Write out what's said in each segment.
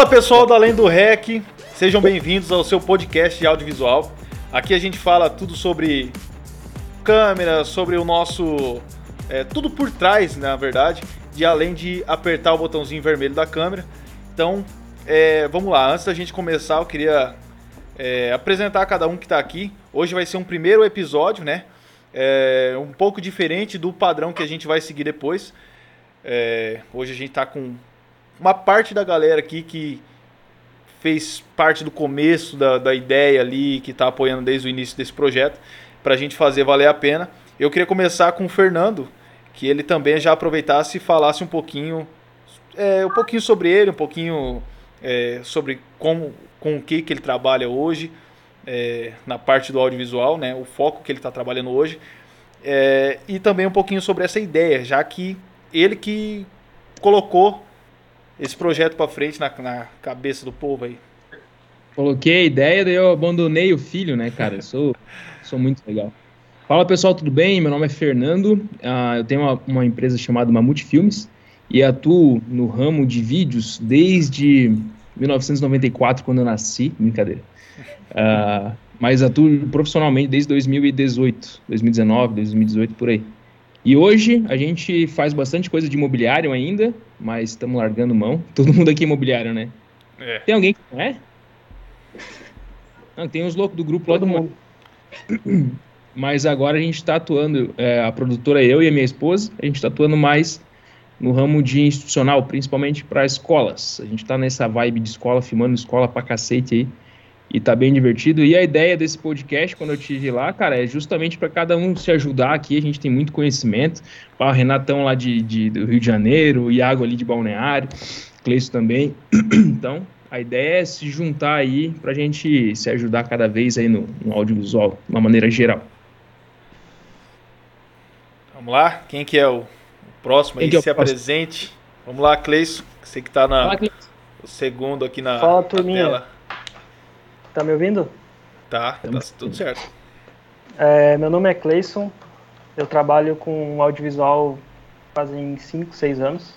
Fala pessoal do Além do Rec, sejam bem-vindos ao seu podcast de audiovisual. Aqui a gente fala tudo sobre câmera, sobre o nosso. É, tudo por trás, na verdade, de além de apertar o botãozinho vermelho da câmera. Então, é, vamos lá, antes da gente começar, eu queria é, apresentar cada um que está aqui. Hoje vai ser um primeiro episódio, né? É, um pouco diferente do padrão que a gente vai seguir depois. É, hoje a gente está com uma parte da galera aqui que fez parte do começo da, da ideia ali, que está apoiando desde o início desse projeto, para a gente fazer valer a pena. Eu queria começar com o Fernando, que ele também já aproveitasse e falasse um pouquinho, é, um pouquinho sobre ele, um pouquinho é, sobre como, com o que, que ele trabalha hoje é, na parte do audiovisual, né, o foco que ele está trabalhando hoje, é, e também um pouquinho sobre essa ideia, já que ele que colocou esse projeto para frente na, na, cabeça do povo aí? Coloquei a ideia, daí eu abandonei o filho, né, cara? Eu sou, sou muito legal. Fala pessoal, tudo bem? Meu nome é Fernando. Uh, eu tenho uma, uma, empresa chamada Mamute Filmes e atuo no ramo de vídeos desde 1994, quando eu nasci. Brincadeira. Uh, mas atuo profissionalmente desde 2018, 2019, 2018, por aí. E hoje a gente faz bastante coisa de imobiliário ainda, mas estamos largando mão. Todo mundo aqui é imobiliário, né? É. Tem alguém que não é? Não, tem uns loucos do grupo Todo lá do mundo. Mas agora a gente está atuando, é, a produtora eu e a minha esposa, a gente está atuando mais no ramo de institucional, principalmente para escolas. A gente está nessa vibe de escola, filmando escola pra cacete aí e tá bem divertido. E a ideia desse podcast, quando eu tive lá, cara, é justamente para cada um se ajudar aqui. A gente tem muito conhecimento. O Renatão lá de, de, do Rio de Janeiro, o Iago ali de Balneário, Cleiton também. então, a ideia é se juntar aí para a gente se ajudar cada vez aí no, no audiovisual, de uma maneira geral. Vamos lá, quem que é o, próximo aí, é se apresente. Vamos lá, Cleison, você que está na o segundo aqui na, Fala, na tela. Tá me ouvindo? Tá, tá tudo certo. É, meu nome é Cleison, eu trabalho com audiovisual fazem 5, 6 anos.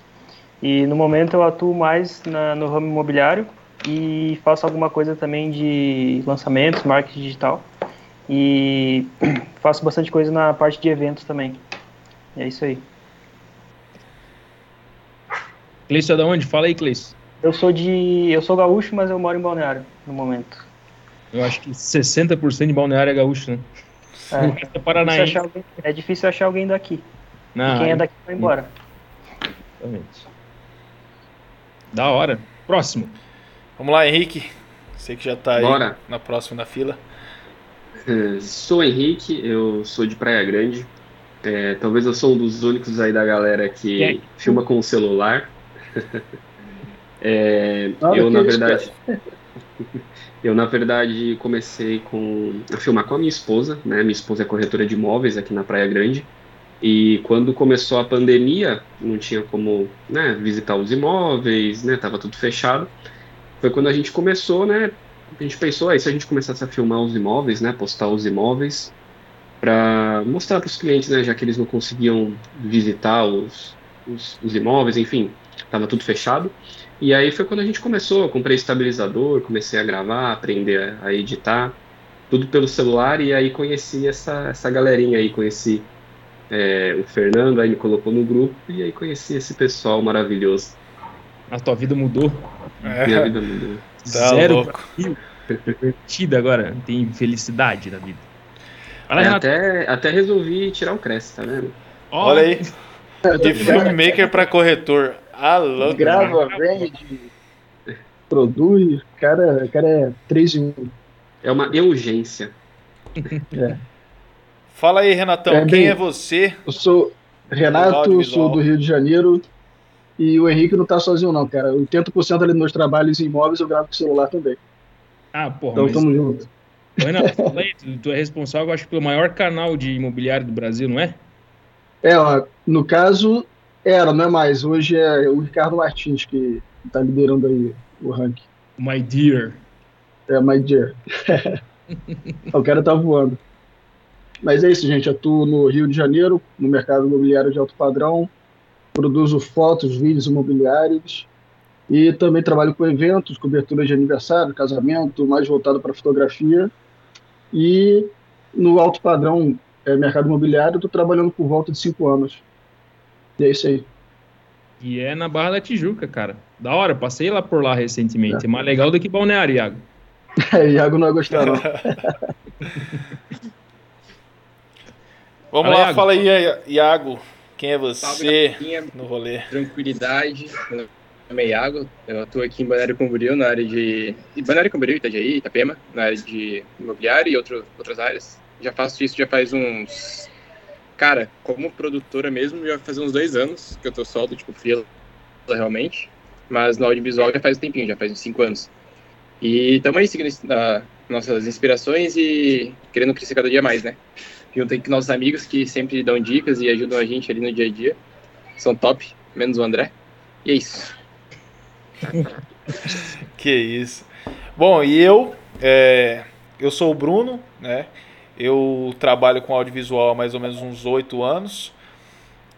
E no momento eu atuo mais na, no ramo imobiliário e faço alguma coisa também de lançamentos, marketing digital. E faço bastante coisa na parte de eventos também. E é isso aí. Cleison é da onde? Fala aí, Cleison. Eu sou de. Eu sou gaúcho, mas eu moro em Balneário no momento. Eu acho que 60% de balneário é gaúcho, né? É, é, paranaense. Alguém, é difícil achar alguém daqui. Não, e quem é daqui vai embora. Exatamente. Da hora. Próximo. Vamos lá, Henrique. Você que já tá aí Bora. na próxima na fila. É, sou Henrique, eu sou de Praia Grande. É, talvez eu sou um dos únicos aí da galera que é. filma com o celular. é, eu, na verdade. Eu, na verdade, comecei com, a filmar com a minha esposa, né? Minha esposa é corretora de imóveis aqui na Praia Grande. E quando começou a pandemia, não tinha como né, visitar os imóveis, né? Tava tudo fechado. Foi quando a gente começou, né? A gente pensou, aí se a gente começasse a filmar os imóveis, né? Postar os imóveis, para mostrar para os clientes, né? Já que eles não conseguiam visitar os, os, os imóveis, enfim, tava tudo fechado. E aí foi quando a gente começou, eu comprei estabilizador, comecei a gravar, aprender a editar, tudo pelo celular, e aí conheci essa, essa galerinha aí, conheci é, o Fernando, aí me colocou no grupo, e aí conheci esse pessoal maravilhoso. A tua vida mudou? É. Minha vida mudou. Tá Zero louco. Divertida agora, tem felicidade na vida. É, até, até resolvi tirar o Cresce, tá vendo? Olha aí. De filmmaker para corretor. Alô, Grava, vende, produz. O cara, cara é 3 em 1. É uma urgência. É. Fala aí, Renatão, é, quem é você? Eu sou Renato, sou do Rio de Janeiro. E o Henrique não tá sozinho, não, cara. 80% ali dos meus trabalhos em imóveis eu gravo com celular também. Ah, porra. Então mas... tamo junto. Renato, tu é responsável, acho, pelo maior canal de imobiliário do Brasil, não é? É, ó, no caso, era, não é mais. Hoje é o Ricardo Martins que está liderando aí o ranking. My dear. É, my dear. o cara tá voando. Mas é isso, gente. Atuo no Rio de Janeiro, no mercado imobiliário de alto padrão. Produzo fotos, vídeos imobiliários. E também trabalho com eventos, cobertura de aniversário, casamento, mais voltado para fotografia. E no alto padrão é, mercado imobiliário, estou trabalhando por volta de cinco anos. E é isso aí. E é na Barra da Tijuca, cara. Da hora, passei lá por lá recentemente. É, é mais legal do que Balneário, Iago. É, Iago não vai gostar, não. Vamos fala, lá, Iago. fala aí, Iago. Quem é você Salve, no rolê? Tranquilidade. Meu nome é Iago. Eu atuo aqui em Balneário Camboriú, na área de... Balneário Camboriú, Itajaí, Itapema, na área de imobiliário e outro, outras áreas. Já faço isso já faz uns... Cara, como produtora mesmo, já faz uns dois anos que eu tô solto, tipo, fila realmente. Mas no audiovisual já faz um tempinho, já faz uns cinco anos. E estamos aí seguindo uh, nossas inspirações e querendo crescer cada dia mais, né? Junto com nossos amigos que sempre dão dicas e ajudam a gente ali no dia a dia. São top, menos o André. E é isso. que isso. Bom, e eu, é, eu sou o Bruno, né? Eu trabalho com audiovisual há mais ou menos uns oito anos.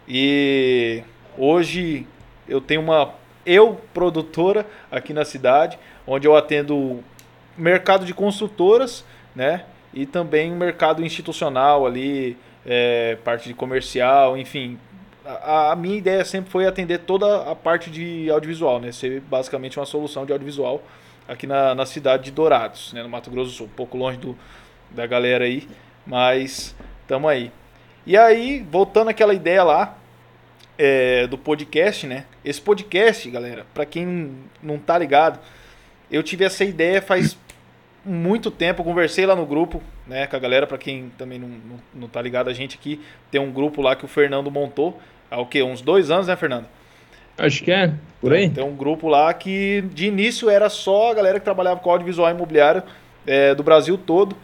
E hoje eu tenho uma eu produtora aqui na cidade onde eu atendo mercado de construtoras, né? E também mercado institucional ali, é, parte de comercial, enfim. A, a, minha ideia sempre foi atender toda a parte de audiovisual, né? Ser basicamente uma solução de audiovisual aqui na, na cidade de Dourados, né? No Mato Grosso do Sul, um pouco longe do, da galera aí, mas estamos aí. E aí, voltando àquela ideia lá é, do podcast, né? Esse podcast, galera, para quem não tá ligado, eu tive essa ideia faz muito tempo, conversei lá no grupo, né, com a galera, para quem também não, não, não, tá ligado, a gente aqui tem um grupo lá que o Fernando montou, há o quê? Uns dois anos, né, Fernando? Acho que é, por aí. Tem um grupo lá que de início era só a galera que trabalhava com audiovisual imobiliário é, do Brasil todo.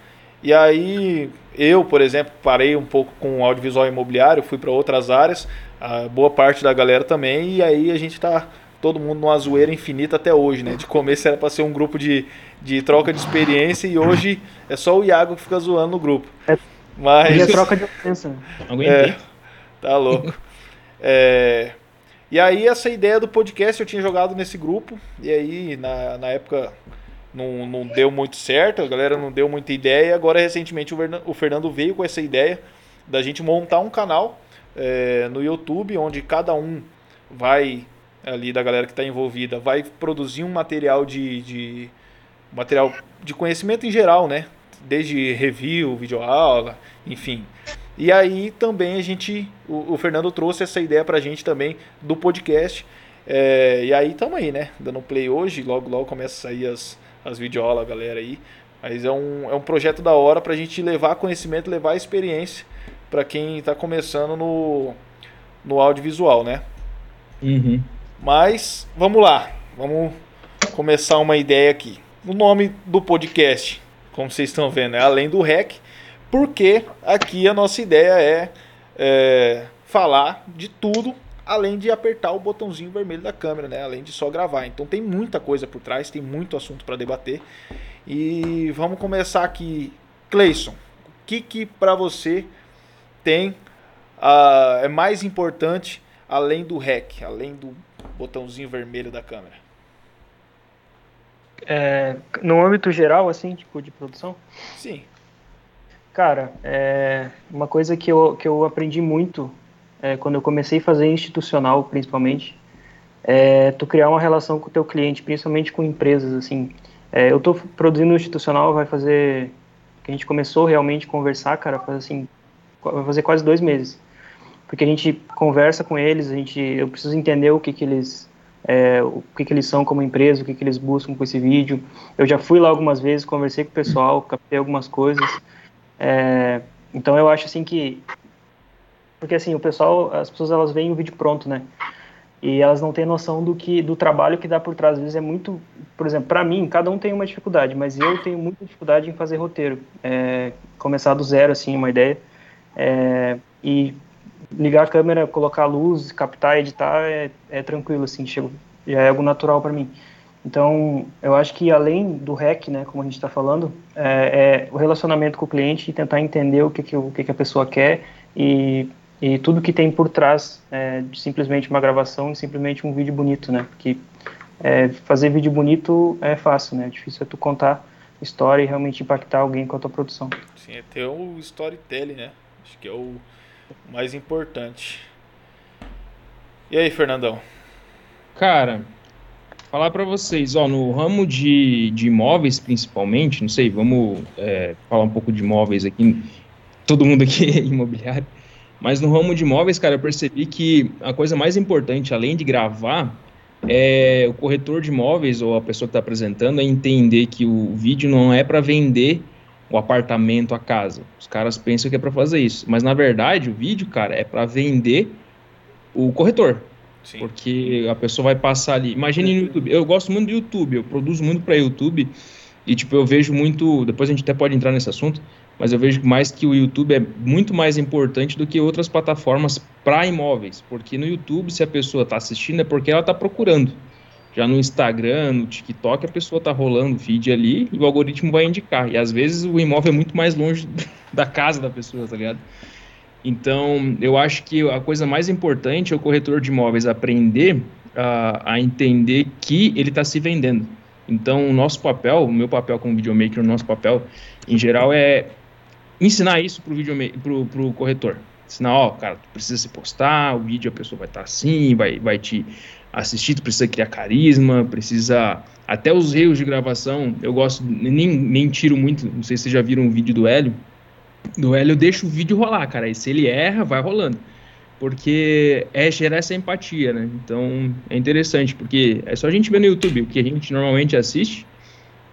E aí eu, por exemplo, parei um pouco com audiovisual imobiliário, fui para outras áreas, a boa parte da galera também, e aí a gente está todo mundo numa zoeira infinita até hoje, né? De começo era para ser um grupo de, de troca de experiência e hoje é só o Iago que fica zoando no grupo. É, Mas é troca de ofensa. É, tá louco. É, e aí essa ideia do podcast eu tinha jogado nesse grupo e aí na, na época não, não deu muito certo, a galera não deu muita ideia. Agora recentemente o Fernando veio com essa ideia da gente montar um canal é, no YouTube onde cada um vai ali da galera que está envolvida vai produzir um material de, de material de conhecimento em geral, né? Desde review, videoaula, enfim. E aí também a gente, o, o Fernando trouxe essa ideia para a gente também do podcast. É, e aí estamos aí, né? Dando play hoje, logo logo começa a sair as, as videoaulas, galera aí. Mas é um, é um projeto da hora para a gente levar conhecimento, levar experiência para quem está começando no, no audiovisual, né? Uhum. Mas vamos lá, vamos começar uma ideia aqui. O nome do podcast, como vocês estão vendo, é Além do REC, porque aqui a nossa ideia é, é falar de tudo além de apertar o botãozinho vermelho da câmera, né? Além de só gravar. Então tem muita coisa por trás, tem muito assunto para debater. E vamos começar aqui, Cleison. O que que para você tem uh, é mais importante além do REC, além do botãozinho vermelho da câmera? É, no âmbito geral, assim, tipo, de produção? Sim. Cara, é uma coisa que eu, que eu aprendi muito é, quando eu comecei a fazer institucional, principalmente, é tu criar uma relação com o teu cliente, principalmente com empresas, assim. É, eu estou produzindo institucional, vai fazer... que a gente começou realmente a conversar, cara, faz assim... vai fazer quase dois meses porque a gente conversa com eles, a gente, eu preciso entender o que, que eles é, o que, que eles são como empresa, o que, que eles buscam com esse vídeo. Eu já fui lá algumas vezes, conversei com o pessoal, captei algumas coisas. É, então eu acho assim que porque assim o pessoal, as pessoas elas veem o vídeo pronto, né? E elas não têm noção do que do trabalho que dá por trás. Às vezes é muito, por exemplo, para mim, cada um tem uma dificuldade, mas eu tenho muita dificuldade em fazer roteiro, é, começar do zero assim uma ideia. É, e ligar a câmera, colocar a luz, captar, editar é, é tranquilo, assim, chego, já é algo natural para mim. Então, eu acho que além do REC, né, como a gente está falando, é, é, o relacionamento com o cliente e tentar entender o que, que, o que, que a pessoa quer e, e tudo que tem por trás é, de simplesmente uma gravação e simplesmente um vídeo bonito, né? Porque é, fazer vídeo bonito é fácil, né? É difícil é tu contar história e realmente impactar alguém com a tua produção. Sim, é ter o storytelling, né? Acho que é o mais importante. E aí, Fernandão? Cara, falar para vocês, ó, no ramo de, de imóveis principalmente, não sei, vamos é, falar um pouco de imóveis aqui, todo mundo aqui é imobiliário, mas no ramo de imóveis, cara, eu percebi que a coisa mais importante, além de gravar, é o corretor de imóveis ou a pessoa que está apresentando é entender que o vídeo não é para vender o apartamento, a casa. Os caras pensam que é para fazer isso, mas na verdade o vídeo, cara, é para vender o corretor. Sim. Porque a pessoa vai passar ali. Imagine no YouTube. Eu gosto muito do YouTube, eu produzo muito para YouTube e tipo eu vejo muito. Depois a gente até pode entrar nesse assunto, mas eu vejo mais que o YouTube é muito mais importante do que outras plataformas para imóveis, porque no YouTube se a pessoa está assistindo é porque ela está procurando. Já no Instagram, no TikTok, a pessoa está rolando feed ali e o algoritmo vai indicar. E às vezes o imóvel é muito mais longe da casa da pessoa, tá ligado? Então, eu acho que a coisa mais importante é o corretor de imóveis aprender uh, a entender que ele está se vendendo. Então, o nosso papel, o meu papel como videomaker, o nosso papel em geral é ensinar isso para o pro, corretor. Ensinar, ó, cara, tu precisa se postar, o vídeo a pessoa vai estar tá assim, vai, vai te assistir, tu precisa criar carisma, precisa. Até os erros de gravação, eu gosto, nem, nem tiro muito, não sei se vocês já viram um vídeo do Hélio. Do Hélio eu deixo o vídeo rolar, cara, e se ele erra, vai rolando. Porque é gerar essa empatia, né? Então é interessante, porque é só a gente ver no YouTube o que a gente normalmente assiste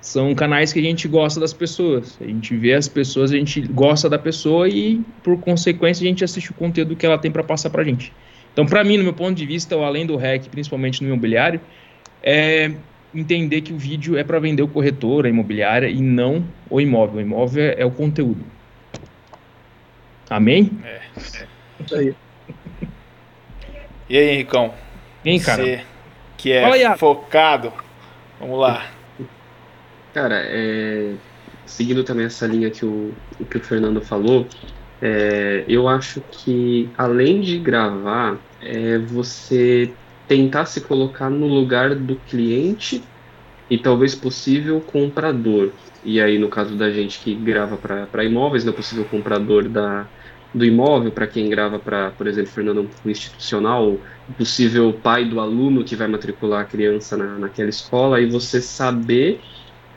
são canais que a gente gosta das pessoas. A gente vê as pessoas, a gente gosta da pessoa e, por consequência, a gente assiste o conteúdo que ela tem para passar para a gente. Então, para mim, no meu ponto de vista, além do REC, principalmente no imobiliário, é entender que o vídeo é para vender o corretor, a imobiliária e não o imóvel. O imóvel é o conteúdo. Amém? É. é. Isso aí. E aí, Henricão? Hein, cara? Você que é Fala, focado. Vamos lá. Cara, é, seguindo também essa linha que o, que o Fernando falou, é, eu acho que além de gravar, é você tentar se colocar no lugar do cliente e talvez possível comprador. E aí, no caso da gente que grava para imóveis, não é possível comprador da, do imóvel, para quem grava para, por exemplo, Fernando, um institucional, possível pai do aluno que vai matricular a criança na, naquela escola, e você saber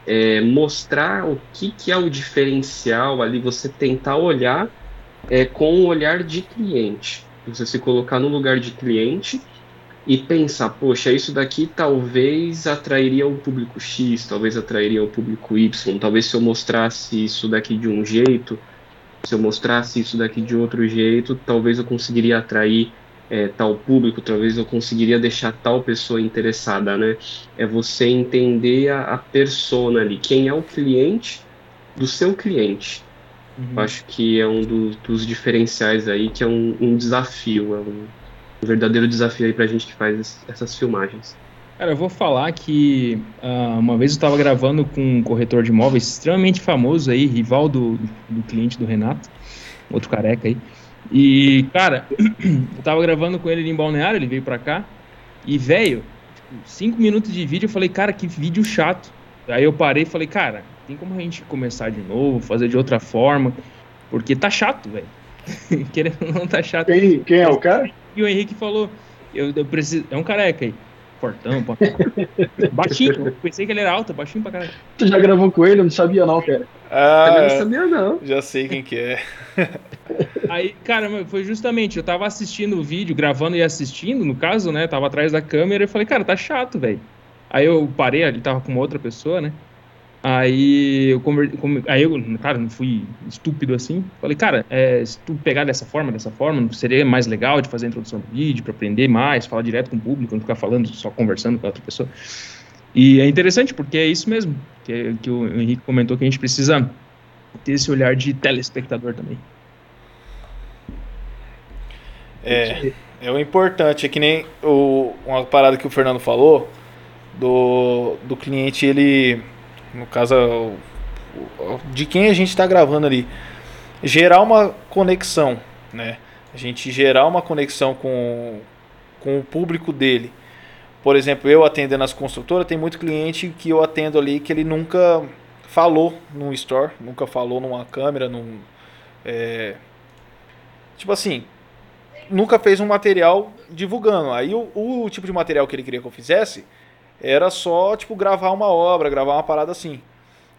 é, mostrar o que, que é o diferencial ali, você tentar olhar é, com o olhar de cliente. Você se colocar no lugar de cliente e pensar, poxa, isso daqui talvez atrairia o público X, talvez atrairia o público Y, talvez se eu mostrasse isso daqui de um jeito, se eu mostrasse isso daqui de outro jeito, talvez eu conseguiria atrair é, tal público, talvez eu conseguiria deixar tal pessoa interessada, né? É você entender a, a persona ali, quem é o cliente do seu cliente. Uhum. Acho que é um do, dos diferenciais aí, que é um, um desafio, é um, um, verdadeiro desafio aí pra gente que faz essas filmagens. Cara, eu vou falar que uh, uma vez eu estava gravando com um corretor de imóveis extremamente famoso aí, rival do, do cliente do Renato, outro careca aí. E, cara, eu tava gravando com ele em Balneário, ele veio pra cá. E, velho, cinco minutos de vídeo, eu falei, cara, que vídeo chato. Aí eu parei e falei, cara, tem como a gente começar de novo, fazer de outra forma? Porque tá chato, velho. Querendo ou não, tá chato. Quem, quem é o cara? E o Henrique falou, eu, eu preciso. É um careca aí. Fortão, baixinho. Pensei que ele era alto, baixinho pra caralho. Tu já gravou com ele? Eu não sabia não, cara. Ah, Também não sabia não. Já sei quem que é. Aí, cara, foi justamente, eu tava assistindo o vídeo, gravando e assistindo, no caso, né? Tava atrás da câmera e falei, cara, tá chato, velho. Aí eu parei, ele tava com uma outra pessoa, né? Aí eu, aí eu, cara, não fui estúpido assim. Falei, cara, é, se tu pegar dessa forma, dessa forma, seria mais legal de fazer a introdução do vídeo, para aprender mais, falar direto com o público, não ficar falando, só conversando com a outra pessoa. E é interessante porque é isso mesmo, que, que o Henrique comentou que a gente precisa ter esse olhar de telespectador também. É, é o importante, é que nem o, uma parada que o Fernando falou, do, do cliente ele no caso de quem a gente está gravando ali, gerar uma conexão, né? A gente gerar uma conexão com, com o público dele, por exemplo, eu atendendo as construtoras, tem muito cliente que eu atendo ali que ele nunca falou num store, nunca falou numa câmera, num. É, tipo assim, nunca fez um material divulgando. Aí o, o, tipo de material que ele queria que eu fizesse era só, tipo, gravar uma obra, gravar uma parada assim.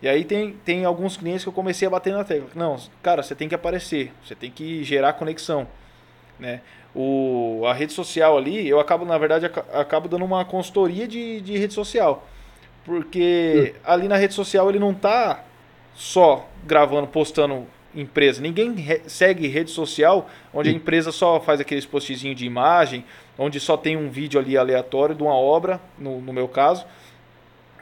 E aí tem, tem alguns clientes que eu comecei a bater na tecla. Não, cara, você tem que aparecer, você tem que gerar conexão, né? O, a rede social ali, eu acabo, na verdade, acabo dando uma consultoria de, de rede social. Porque hum. ali na rede social ele não tá só gravando, postando empresa. Ninguém re segue rede social onde a empresa só faz aqueles postzinhos de imagem, onde só tem um vídeo ali aleatório de uma obra, no, no meu caso,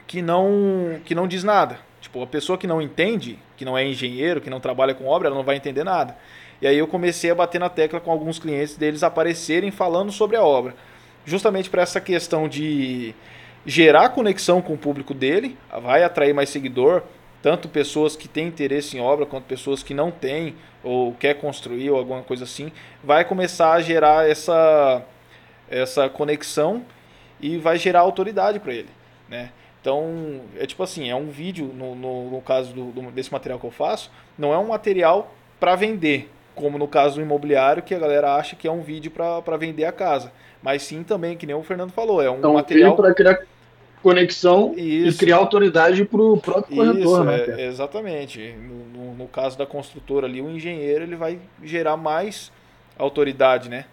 que não, que não diz nada. Tipo, a pessoa que não entende, que não é engenheiro, que não trabalha com obra, ela não vai entender nada. E aí eu comecei a bater na tecla com alguns clientes deles aparecerem falando sobre a obra. Justamente para essa questão de gerar conexão com o público dele, vai atrair mais seguidor, tanto pessoas que têm interesse em obra quanto pessoas que não têm ou quer construir ou alguma coisa assim, vai começar a gerar essa essa conexão e vai gerar autoridade para ele, né? Então, é tipo assim, é um vídeo, no, no, no caso do, do, desse material que eu faço, não é um material para vender, como no caso do imobiliário, que a galera acha que é um vídeo para vender a casa. Mas sim também, que nem o Fernando falou, é um então, material... para criar conexão Isso. e criar autoridade para o próprio corretor, né? É, exatamente. No, no, caso da construtora ali, o engenheiro ele vai gerar mais autoridade, né?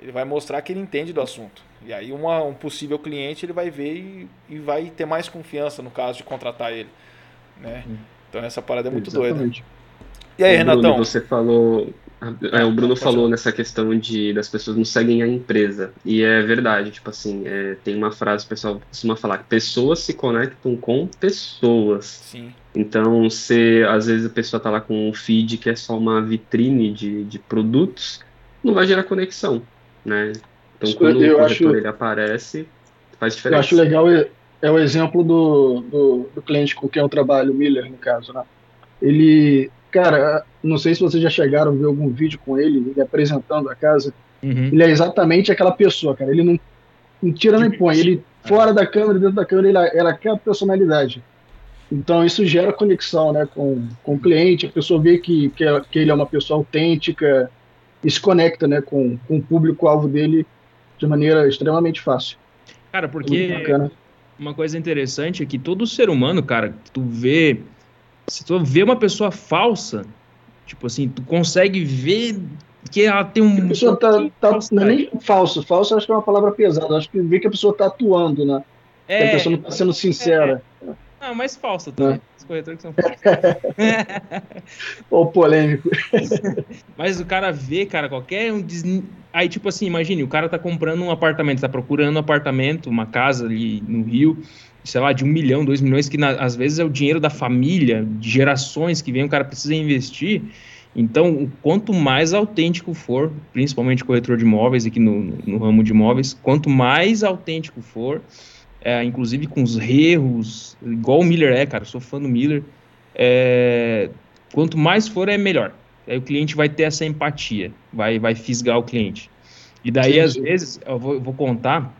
Ele vai mostrar que ele entende do assunto. E aí uma, um possível cliente ele vai ver e, e vai ter mais confiança no caso de contratar ele. Né? Hum. Então essa parada é muito Exatamente. doida. E aí, Bruno, Renatão? Você falou. É, o Bruno falou nessa questão de das pessoas não seguem a empresa. E é verdade, tipo assim, é, tem uma frase que o pessoal costuma falar, pessoas se conectam com pessoas. Sim. Então, se às vezes a pessoa tá lá com um feed que é só uma vitrine de, de produtos, não vai gerar conexão, né? Então, quando eu o corretor acho, ele aparece, faz diferença. Eu acho legal é, é o exemplo do, do, do, cliente com quem eu trabalho, o Miller, no caso, né? Ele, cara, não sei se vocês já chegaram a ver algum vídeo com ele, ele apresentando a casa. Uhum. Ele é exatamente aquela pessoa, cara. Ele não, não tira nem põe. Ele, fora da câmera, dentro da câmera, ele, ela quer a personalidade. Então, isso gera conexão né, com, com o cliente. A pessoa vê que, que, é, que ele é uma pessoa autêntica e se conecta né, com, com o público-alvo dele de maneira extremamente fácil. Cara, porque uma coisa interessante é que todo ser humano, cara, tu vê. Se tu vê uma pessoa falsa, tipo assim, tu consegue ver que ela tem um. A pessoa tá, tá não é nem falso, falso acho que é uma palavra pesada, acho que vê que a pessoa tá atuando, né? É, a pessoa não tá sendo sincera. É, não, mas falsa também. É. Os corretores que são falsos. Ou polêmico. mas o cara vê, cara, qualquer um. Des... Aí, tipo assim, imagine, o cara tá comprando um apartamento, tá procurando um apartamento, uma casa ali no Rio, sei lá, de um milhão, dois milhões, que na, às vezes é o dinheiro da família, de gerações que vem, o cara precisa investir. Então, quanto mais autêntico for, principalmente corretor de imóveis aqui no, no, no ramo de imóveis, quanto mais autêntico for, é, inclusive com os erros, igual o Miller é, cara, sou fã do Miller, é, quanto mais for é melhor. Aí o cliente vai ter essa empatia, vai, vai fisgar o cliente. E daí, sim, às vezes, eu vou, eu vou, contar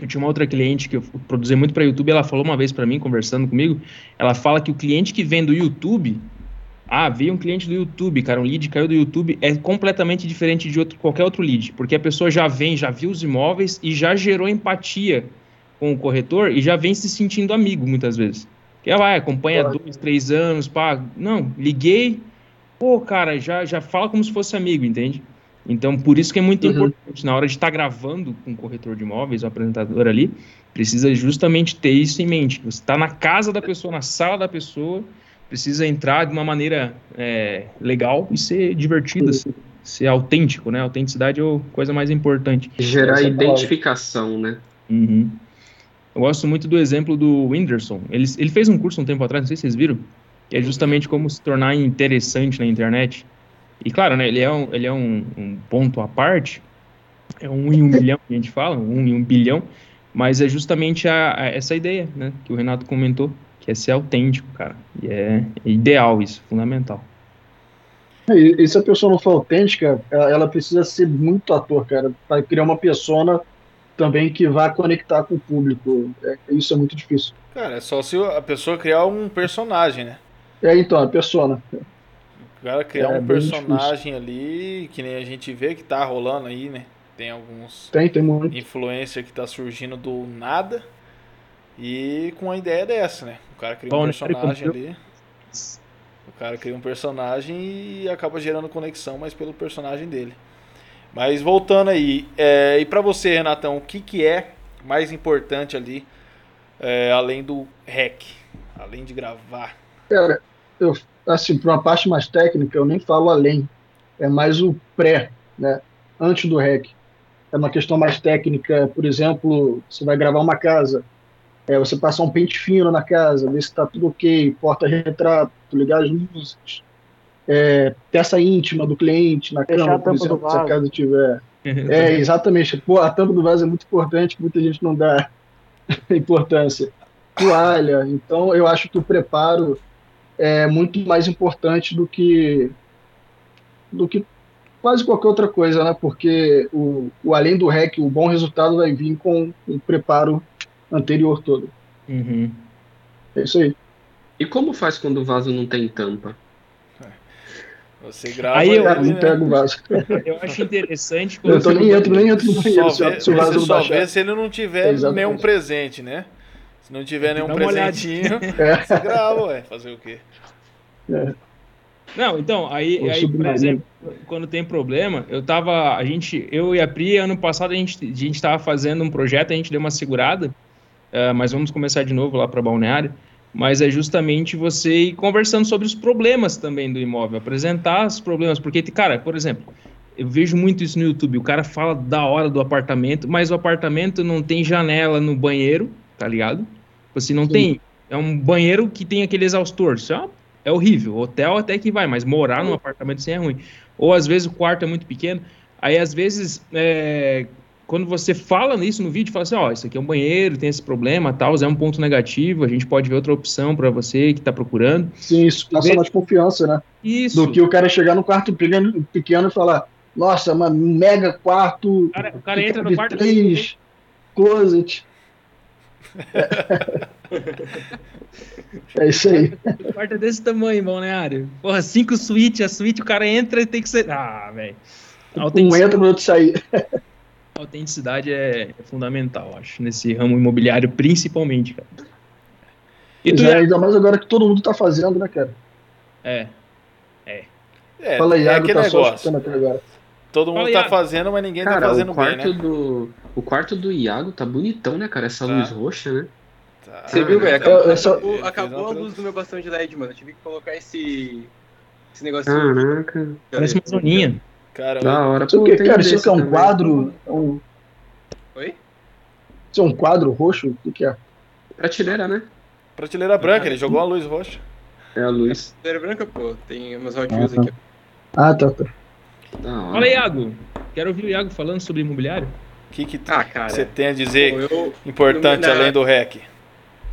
eu tinha uma outra cliente que eu produzi muito para YouTube, ela falou uma vez para mim, conversando comigo, ela fala que o cliente que vem do YouTube, ah, veio um cliente do YouTube, cara, um lead caiu do YouTube, é completamente diferente de outro, qualquer outro lead, porque a pessoa já vem, já viu os imóveis e já gerou empatia com o corretor e já vem se sentindo amigo muitas vezes. Que ela vai, acompanha Pode. dois, três anos, pá. Não, liguei, pô, cara, já, já fala como se fosse amigo, entende? Então, por isso que é muito uhum. importante, na hora de estar tá gravando com o corretor de imóveis, o apresentador ali, precisa justamente ter isso em mente. Você está na casa da pessoa, na sala da pessoa, precisa entrar de uma maneira é, legal e ser divertido, uhum. ser autêntico, né? A autenticidade é a coisa mais importante. Gerar identificação, né? Uhum. Eu gosto muito do exemplo do Whindersson. Ele, ele fez um curso um tempo atrás, não sei se vocês viram, que é justamente como se tornar interessante na internet. E claro, né, ele é um, ele é um, um ponto à parte, é um em um bilhão que a gente fala, um em um bilhão, mas é justamente a, a, essa ideia, né, que o Renato comentou, que é ser autêntico, cara. E é, é ideal isso, fundamental. E, e, se a pessoa não for autêntica, ela, ela, precisa ser muito ator, cara, para criar uma persona também que vá conectar com o público. É, isso é muito difícil. Cara, é só se a pessoa criar um personagem, né? É, então, a persona. O cara criar é, um personagem ali, que nem a gente vê que tá rolando aí, né? Tem alguns tem, tem muito. influencer que tá surgindo do nada. E com a ideia dessa, né? O cara cria um personagem ali. O cara cria um personagem e acaba gerando conexão, mas pelo personagem dele. Mas voltando aí, é, e para você, Renatão, o que, que é mais importante ali, é, além do rec, além de gravar? Cara, eu, assim, para uma parte mais técnica, eu nem falo além, é mais o pré, né, antes do rec. É uma questão mais técnica, por exemplo, você vai gravar uma casa, é, você passar um pente fino na casa, ver se está tudo ok, porta-retrato, ligar as luzes, é, peça íntima do cliente na Fechar cama, por exemplo, se a casa tiver. é, exatamente. Pô, a tampa do vaso é muito importante, muita gente não dá importância. Toalha. Então, eu acho que o preparo é muito mais importante do que do que quase qualquer outra coisa, né? Porque o, o além do REC, o bom resultado vai vir com o preparo anterior todo. Uhum. É isso aí. E como faz quando o vaso não tem tampa? Você grava. Aí eu, ele, não pego o vaso. Eu acho interessante. Eu tô, nem entro, nem entro no banheiro se, vê, se o vaso não só vê se ele não tiver é nenhum presente, né? Se não tiver nenhum presentinho, é. você grava, ué. Fazer o quê? É. Não, então, aí, aí por exemplo, quando tem problema, eu tava. A gente, eu e a Pri, ano passado, a gente, a gente tava fazendo um projeto, a gente deu uma segurada, uh, mas vamos começar de novo lá para Balneário mas é justamente você ir conversando sobre os problemas também do imóvel, apresentar os problemas, porque, cara, por exemplo, eu vejo muito isso no YouTube, o cara fala da hora do apartamento, mas o apartamento não tem janela no banheiro, tá ligado? Você assim, não Sim. tem, é um banheiro que tem aquele exaustor, isso é, é horrível, hotel até que vai, mas morar num apartamento assim é ruim. Ou às vezes o quarto é muito pequeno, aí às vezes é, quando você fala nisso no vídeo, fala assim, ó, oh, isso aqui é um banheiro, tem esse problema, tal, é um ponto negativo, a gente pode ver outra opção para você que está procurando. Sim, isso passa Vê... mais confiança, né? Isso. Do que o cara chegar no quarto pequeno, pequeno e falar, nossa, uma mega quarto. O cara, o cara entra no quarto três, closet. é isso aí. O quarto é desse tamanho, balneário. Porra, cinco suítes, a suíte, o cara entra e tem que ser. Ah, velho. Um entra, no outro sair. A autenticidade é, é, fundamental, acho, nesse ramo imobiliário, principalmente, cara. E tu é, ainda mais agora que todo mundo tá fazendo, né, cara? É. É. é Fala aí, é aquele tá negócio. agora. Todo mundo Fala, tá Iago. fazendo, mas ninguém tá cara, tá fazendo o quarto bem, né? Do, o quarto do Iago tá bonitão, né, cara? Essa tá. luz roxa, né? Tá. Você viu, velho? Acabou, acabou, acabou a luz do meu bastão de LED, mano. Eu tive que colocar esse, esse negocinho. Caraca. Parece uma zoninha. Cara, da hora. Pô, que, cara, isso aqui é um quadro. É um... Oi? Isso é um quadro roxo? O que, é? Prateleira, né? Prateleira branca, ele jogou a luz roxa. É a luz. Prateleira branca, pô. Tem umas Hot Wheels ah, tá. aqui. Ah, tá, tá. Fala, Iago. Quero ouvir o Iago falando sobre imobiliário. O que, que ah, você tem a dizer pô, eu, importante na, além do REC?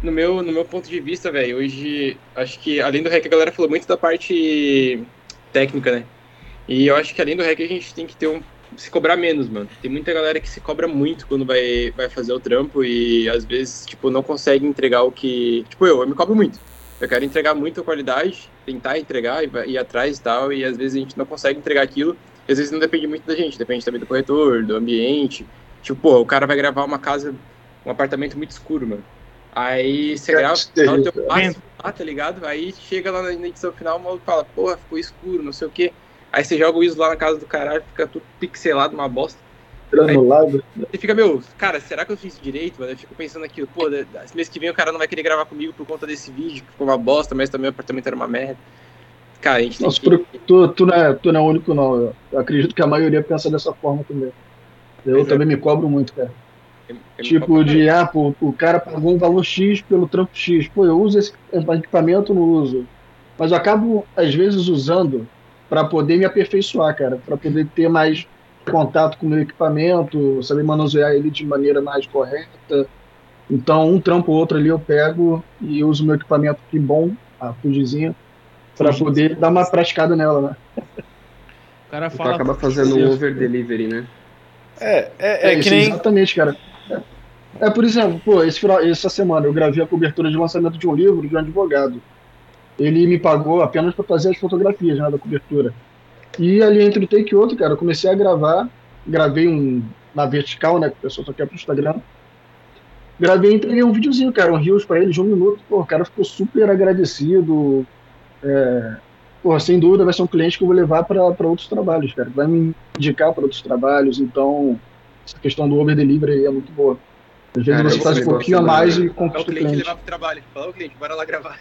No meu, no meu ponto de vista, velho, hoje acho que além do REC a galera falou muito da parte técnica, né? E eu acho que além do REC a gente tem que ter um. se cobrar menos, mano. Tem muita galera que se cobra muito quando vai, vai fazer o trampo e às vezes, tipo, não consegue entregar o que. Tipo, eu, eu me cobro muito. Eu quero entregar muita qualidade, tentar entregar e ir atrás e tal, e às vezes a gente não consegue entregar aquilo. Às vezes não depende muito da gente, depende também do corretor, do ambiente. Tipo, pô, o cara vai gravar uma casa, um apartamento muito escuro, mano. Aí você grava, dá o teu passo, tá ligado? Aí chega lá na edição final, o maluco fala, porra, ficou escuro, não sei o quê. Aí você joga o ISO lá na casa do caralho, fica tudo pixelado, uma bosta. Granulado. Você fica, meu, cara, será que eu fiz direito, mano? Eu fico pensando aqui, pô, esse mês que vem o cara não vai querer gravar comigo por conta desse vídeo, que ficou uma bosta, mas também o apartamento era uma merda. Cara, a gente Nossa, que... tu, tu, não é, tu não é único, não. Eu acredito que a maioria pensa dessa forma também. Eu Exato. também me cobro muito, cara. Eu, eu tipo, de, ah, pô, o cara pagou um valor X pelo trampo X. Pô, eu uso esse equipamento, não uso. Mas eu acabo, às vezes, usando para poder me aperfeiçoar, cara, para poder ter mais contato com o meu equipamento, saber manusear ele de maneira mais correta. Então, um trampo ou outro ali eu pego e uso meu equipamento aqui bom, a Fujizinha, para poder dar uma praticada nela, né? O cara fala. acaba fazendo o over delivery, né? É, é, é, é que nem. Exatamente, cara. É, por exemplo, pô, esse final, essa semana eu gravei a cobertura de lançamento de um livro de um advogado. Ele me pagou apenas para fazer as fotografias né, da cobertura. E ali entre o take e outro, cara, eu comecei a gravar, gravei um na vertical, né, que o pessoal só quer pro Instagram. Gravei e entreguei um videozinho, cara, um Rios para ele de um minuto. Pô, o cara ficou super agradecido. É, pô, sem dúvida vai ser um cliente que eu vou levar para outros trabalhos, cara. Vai me indicar para outros trabalhos. Então, essa questão do over delivery é muito boa. Às vezes Cara, você esse faz um negócio pouquinho a da- mais e É o conquista o cliente cliente. levar pro trabalho. Fala, ô cliente, bora lá gravar.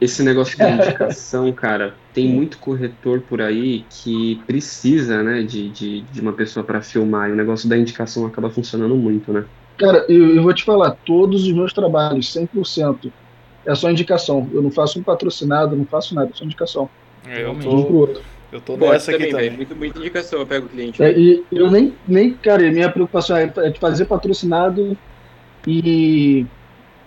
Esse negócio de indicação, cara, tem muito corretor por aí que precisa, né, de, de, de uma pessoa para filmar, e o negócio da indicação acaba funcionando muito, né? Cara, eu, eu vou te falar, todos os meus trabalhos, 100%, é só indicação. Eu não faço um patrocinado, não faço nada, é só indicação. É, eu De um pro outro. eu tô nessa aqui também. Muito, muita indicação, eu pego o cliente. É, e eu nem, nem, cara, minha preocupação é é de fazer patrocinado e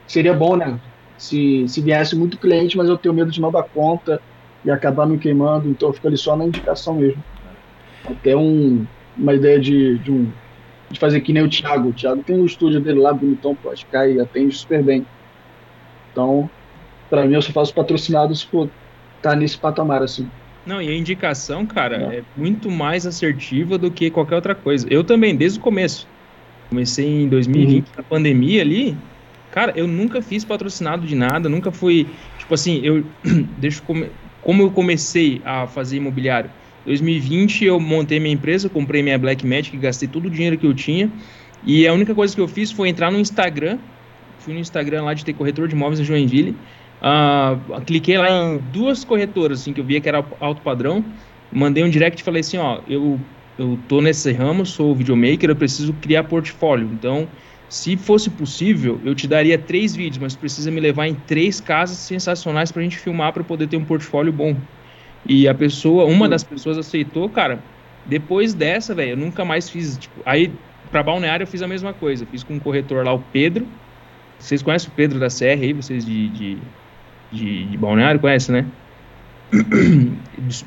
seria bom, né? Se, se viesse muito cliente, mas eu tenho medo de não dar conta e acabar me queimando, então eu fico ali só na indicação mesmo. Até um, uma ideia de, de, um, de fazer que nem o Thiago. O Thiago tem um estúdio dele lá, bonitão, pô, acho que e atende super bem. Então, pra mim, eu só faço patrocinado se for tá nesse patamar, assim. Não, e a indicação, cara, é muito mais assertiva do que qualquer outra coisa. Eu também, desde o começo. Comecei em 2020, na pandemia ali. Cara, eu nunca fiz patrocinado de nada, nunca fui. Tipo assim, eu. deixa eu como eu comecei a fazer imobiliário? 2020 eu montei minha empresa, comprei minha Black Magic, gastei todo o dinheiro que eu tinha. E a única coisa que eu fiz foi entrar no Instagram. Fui no Instagram lá de ter corretor de imóveis em Joinville. Ah, cliquei lá em duas corretoras, assim, que eu via que era alto padrão. Mandei um direct e falei assim, ó, eu, eu tô nesse ramo, sou videomaker, eu preciso criar portfólio. Então, se fosse possível, eu te daria três vídeos, mas precisa me levar em três casas sensacionais pra gente filmar para poder ter um portfólio bom. E a pessoa, uma das pessoas aceitou, cara. Depois dessa, velho, eu nunca mais fiz, tipo, aí para balneário eu fiz a mesma coisa. Fiz com um corretor lá, o Pedro. Vocês conhecem o Pedro da CR aí, vocês de, de, de, de balneário, conhecem, né?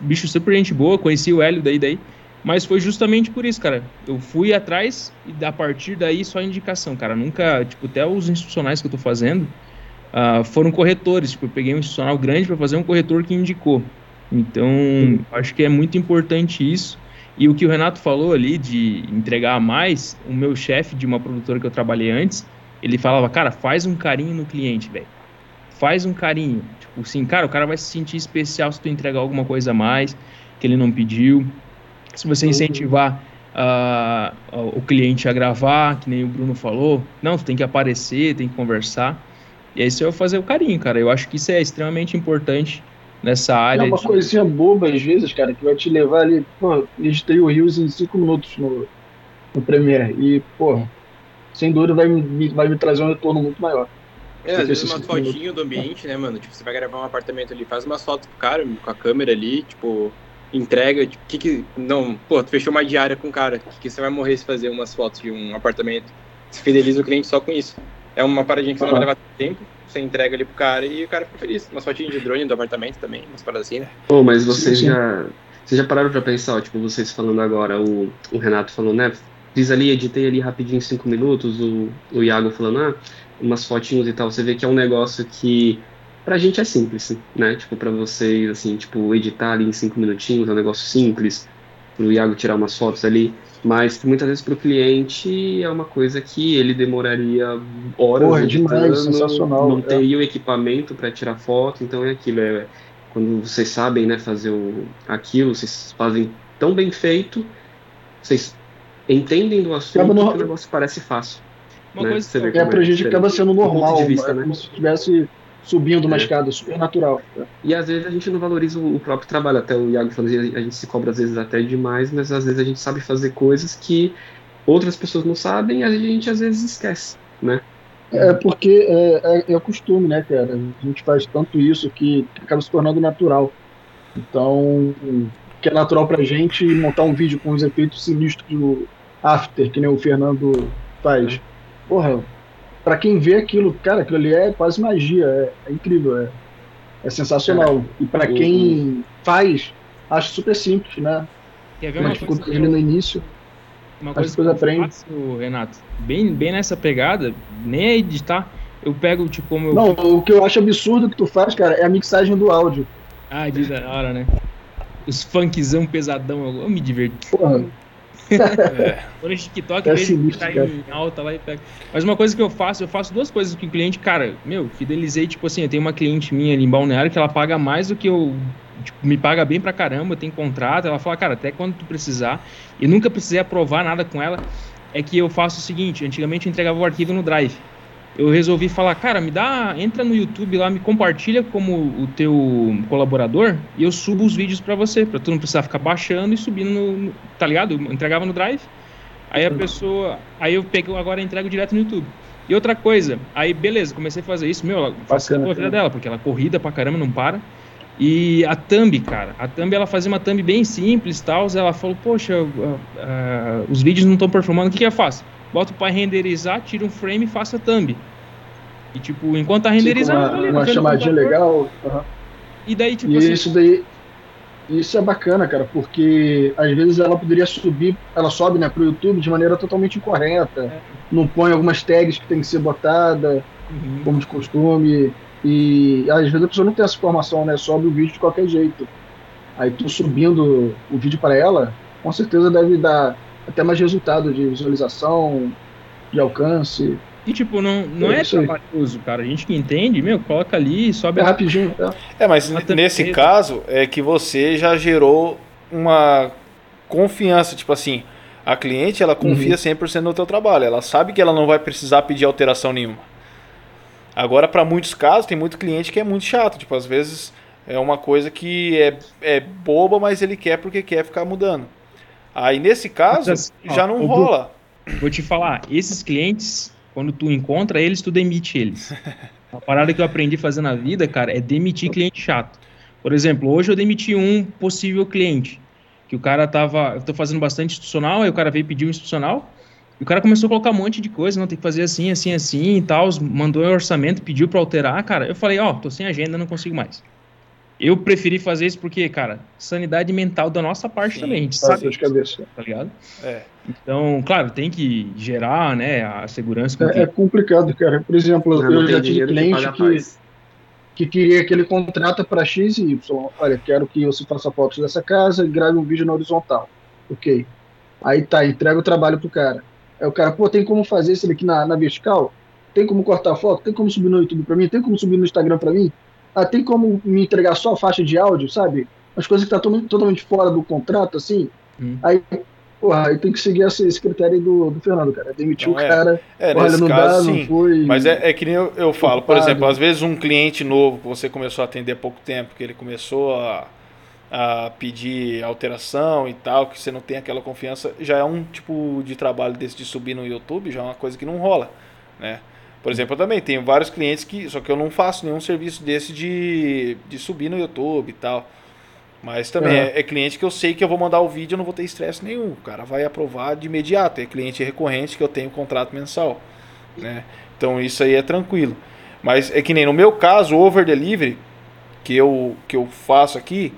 Bicho super gente boa, conheci o Hélio daí, daí. Mas foi justamente por isso, cara. Eu fui atrás e a partir daí só indicação, cara. Nunca, tipo, até os institucionais que eu tô fazendo ah, foram corretores. Tipo, eu peguei um institucional grande para fazer um corretor que indicou. Então, acho que é muito importante isso. E o que o Renato falou ali de entregar a mais, o meu chefe de uma produtora que eu trabalhei antes, ele falava, cara, faz um carinho no cliente, velho. Faz um carinho. Tipo assim, cara, o cara vai se sentir especial se tu entregar alguma coisa a mais que ele não pediu. Se você incentivar ah, o cliente a gravar, que nem o Bruno falou, não, tu tem que aparecer, tem que conversar. E aí você vai fazer o carinho, cara. Eu acho que isso é extremamente importante nessa área. É uma de- coisinha boba, às vezes, cara, que vai te levar ali. Pô, editei o Rios em cinco minutos no, no Premiere. E, pô, sem dúvida vai me, vai me trazer um retorno muito maior. É, às vezes umas fotinhas do ambiente, né, mano? Tipo, você vai gravar um apartamento ali, faz umas fotos pro cara com a câmera ali, tipo, entrega, tipo, que que. Não, pô, tu fechou uma diária com o cara, que, que você vai morrer se fazer umas fotos de um apartamento? Você fideliza o cliente só com isso. É uma paradinha que você não vai levar tempo, você entrega ali pro cara e o cara fica feliz. Umas fotinhas de drone do apartamento também, umas paradas assim, né? Pô, mas vocês já. Vocês já pararam pra pensar, ó, tipo, vocês falando agora, o, o Renato falou, né? Fiz ali, editei ali rapidinho em cinco minutos, o, o Iago falando, ah, umas fotinhos e tal. Você vê que é um negócio que pra gente é simples, né? Tipo, pra vocês, assim, tipo, editar ali em cinco minutinhos é um negócio simples, pro Iago tirar umas fotos ali. Mas muitas vezes pro cliente é uma coisa que ele demoraria horas Porra, demais, editando, sensacional, não é. teria o equipamento para tirar foto, então é aquilo, é quando vocês sabem, né, fazer o, aquilo, vocês fazem tão bem feito, vocês entendem do assunto Acaba no- que o negócio parece fácil. Uma né? coisa Você vê É, pra gente diferente. acaba sendo normal, de vista, é né? como se estivesse subindo uma É. escada, super natural. E às vezes a gente não valoriza o o próprio trabalho, até o Iago falou, a gente se cobra às vezes até demais, mas às vezes a gente sabe fazer coisas que outras pessoas não sabem e a gente às vezes esquece, né? É porque é, é, é costume, né, cara? A gente faz tanto isso que acaba se tornando natural. Então, que é natural pra gente montar um vídeo com os efeitos sinistros do After, que nem o Fernando faz. Porra, pra quem vê aquilo, cara, aquilo ali é quase magia, é, é incrível, é, é sensacional. E pra o- quem faz, acho super simples, né? Quer ver Uma coisa que dificuldade ali no eu, início. Uma coisa que eu faço, Renato, bem, bem nessa pegada, nem é editar, eu pego, tipo, como eu... Não, o que eu acho absurdo que tu faz, cara, é a mixagem do áudio. Ah, de da hora, né? Os funkzão pesadão, eu, eu me diverto. Porra. É. Quando TikTok, É vejo que sinistro, tá em alta lá e pega. Mas uma coisa que eu faço, eu faço duas coisas que o cliente, cara, meu, fidelizei, tipo assim, eu tenho uma cliente minha ali em Balneário que ela paga mais do que eu, tipo, me paga bem pra caramba, tem contrato, ela fala, cara, até quando tu precisar, e nunca precisei aprovar nada com ela, é que eu faço o seguinte, antigamente eu entregava o arquivo no Drive. Eu resolvi falar, cara, me dá, entra no YouTube lá, me compartilha como o teu colaborador e eu subo os vídeos pra você, pra tu não precisar ficar baixando e subindo no, tá ligado? Eu entregava no Drive. Aí a pessoa, aí eu pego agora entrego direto no YouTube. E outra coisa, aí beleza, comecei a fazer isso, meu, ela facilitou a vida dela, porque ela é corrida pra caramba, não para. E a thumb, cara, a thumb ela fazia uma thumb bem simples, tal, ela falou, poxa, ah, ah, os vídeos não estão performando, o que que eu faço? Boto para renderizar, tira um frame e faço a thumb. E tipo, enquanto tá renderizando, uma, ali, uma chamadinha legal. aham. E daí, tipo E assim, isso daí. Isso é bacana, cara, porque às vezes ela poderia subir, ela sobe né, pro YouTube de maneira totalmente incorreta, É. não põe algumas tags que tem que ser botada, uhum. como de costume, e às vezes a pessoa não tem essa informação, né? Sobe o vídeo de qualquer jeito. Aí tu subindo o vídeo para ela, com certeza deve dar até mais resultado de visualização, de alcance. E tipo, não, não É é trabalhoso, cara. A gente que entende, meu, coloca ali, sobe É rapidinho, tá? É, mas nesse caso é que você já gerou uma confiança, tipo assim, a cliente ela confia 100% no teu trabalho, ela sabe que ela não vai precisar pedir alteração nenhuma. Agora, para muitos casos, tem muito cliente que é muito chato, tipo, às vezes é uma coisa que é, é boba, mas ele quer porque quer ficar mudando. Aí nesse caso, Mas, ó, já não rola. Vou te falar, esses clientes, quando tu encontra eles, tu demite eles. A parada que eu aprendi a fazer na vida, cara, é demitir cliente chato. Por exemplo, hoje eu demiti um possível cliente, que o cara tava, eu tô fazendo bastante institucional, aí o cara veio pedir um institucional, e o cara começou a colocar um monte de coisa, não, tem que fazer assim, assim, assim e tal, mandou o orçamento, pediu pra alterar, cara, eu falei, ó, tô sem agenda, não consigo mais. Eu preferi fazer isso porque, cara, sanidade mental da nossa parte Sim, também, a gente sabe, suas cabeças. tá ligado? É. Então, claro, tem que gerar, né, a segurança É, é que... complicado, cara. Por exemplo, eu tem já tive cliente que, que queria que ele contrata para X e Y. Olha, quero que você faça fotos dessa casa e grave um vídeo na horizontal. Ok. Aí tá, entrega o trabalho pro cara. Aí o cara, pô, tem como fazer isso daqui na, na vertical? Tem como cortar foto? Tem como subir no YouTube pra mim? Tem como subir no Instagram pra mim? Ah, tem como me entregar só a faixa de áudio, sabe? As coisas que tá to- totalmente fora do contrato, assim. Hum. Aí, porra, aí tem que seguir esse, esse critério do, do Fernando, cara. Demitiu Não, o é. cara. É, olha, nesse não caso, dá, sim. não foi. Mas é, é que nem eu, eu falo, por exemplo, às vezes um cliente novo que você começou a atender há pouco tempo, que ele começou a, a pedir alteração e tal, que você não tem aquela confiança, já é um tipo de trabalho desse de subir no YouTube, já é uma coisa que não rola, né? Por exemplo, eu também tenho vários clientes que, só que eu não faço nenhum serviço desse de, de subir no YouTube e tal. Mas também Uhum. é, é cliente que eu sei que eu vou mandar o vídeo, eu não vou ter estresse nenhum. O cara vai aprovar de imediato. É cliente recorrente que eu tenho contrato mensal, né? Então isso aí é tranquilo. Mas é que nem no meu caso, o over delivery que eu que eu faço aqui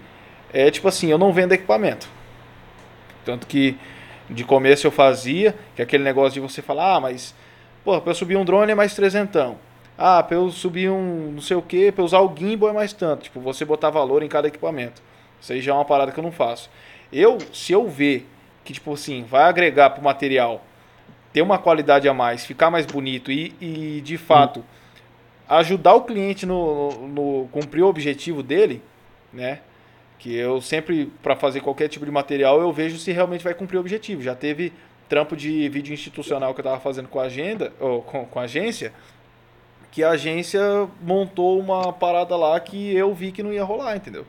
é tipo assim, eu não vendo equipamento. Tanto que de começo eu fazia, que é aquele negócio de você falar, ah, mas pô, para eu subir um drone é mais trezentão. Ah, para eu subir um não sei o que, para eu usar o gimbal é mais tanto. Tipo, você botar valor em cada equipamento. Isso aí já é uma parada que eu não faço. Eu, se eu ver que, tipo assim, vai agregar pro material, ter uma qualidade a mais, ficar mais bonito e, e de fato, ajudar o cliente no, no, no cumprir o objetivo dele, né? Que eu sempre, para fazer qualquer tipo de material, eu vejo se realmente vai cumprir o objetivo. Já teve trampo de vídeo institucional que eu tava fazendo com a agenda, ou com, com a agência, que a agência montou uma parada lá que eu vi que não ia rolar, entendeu?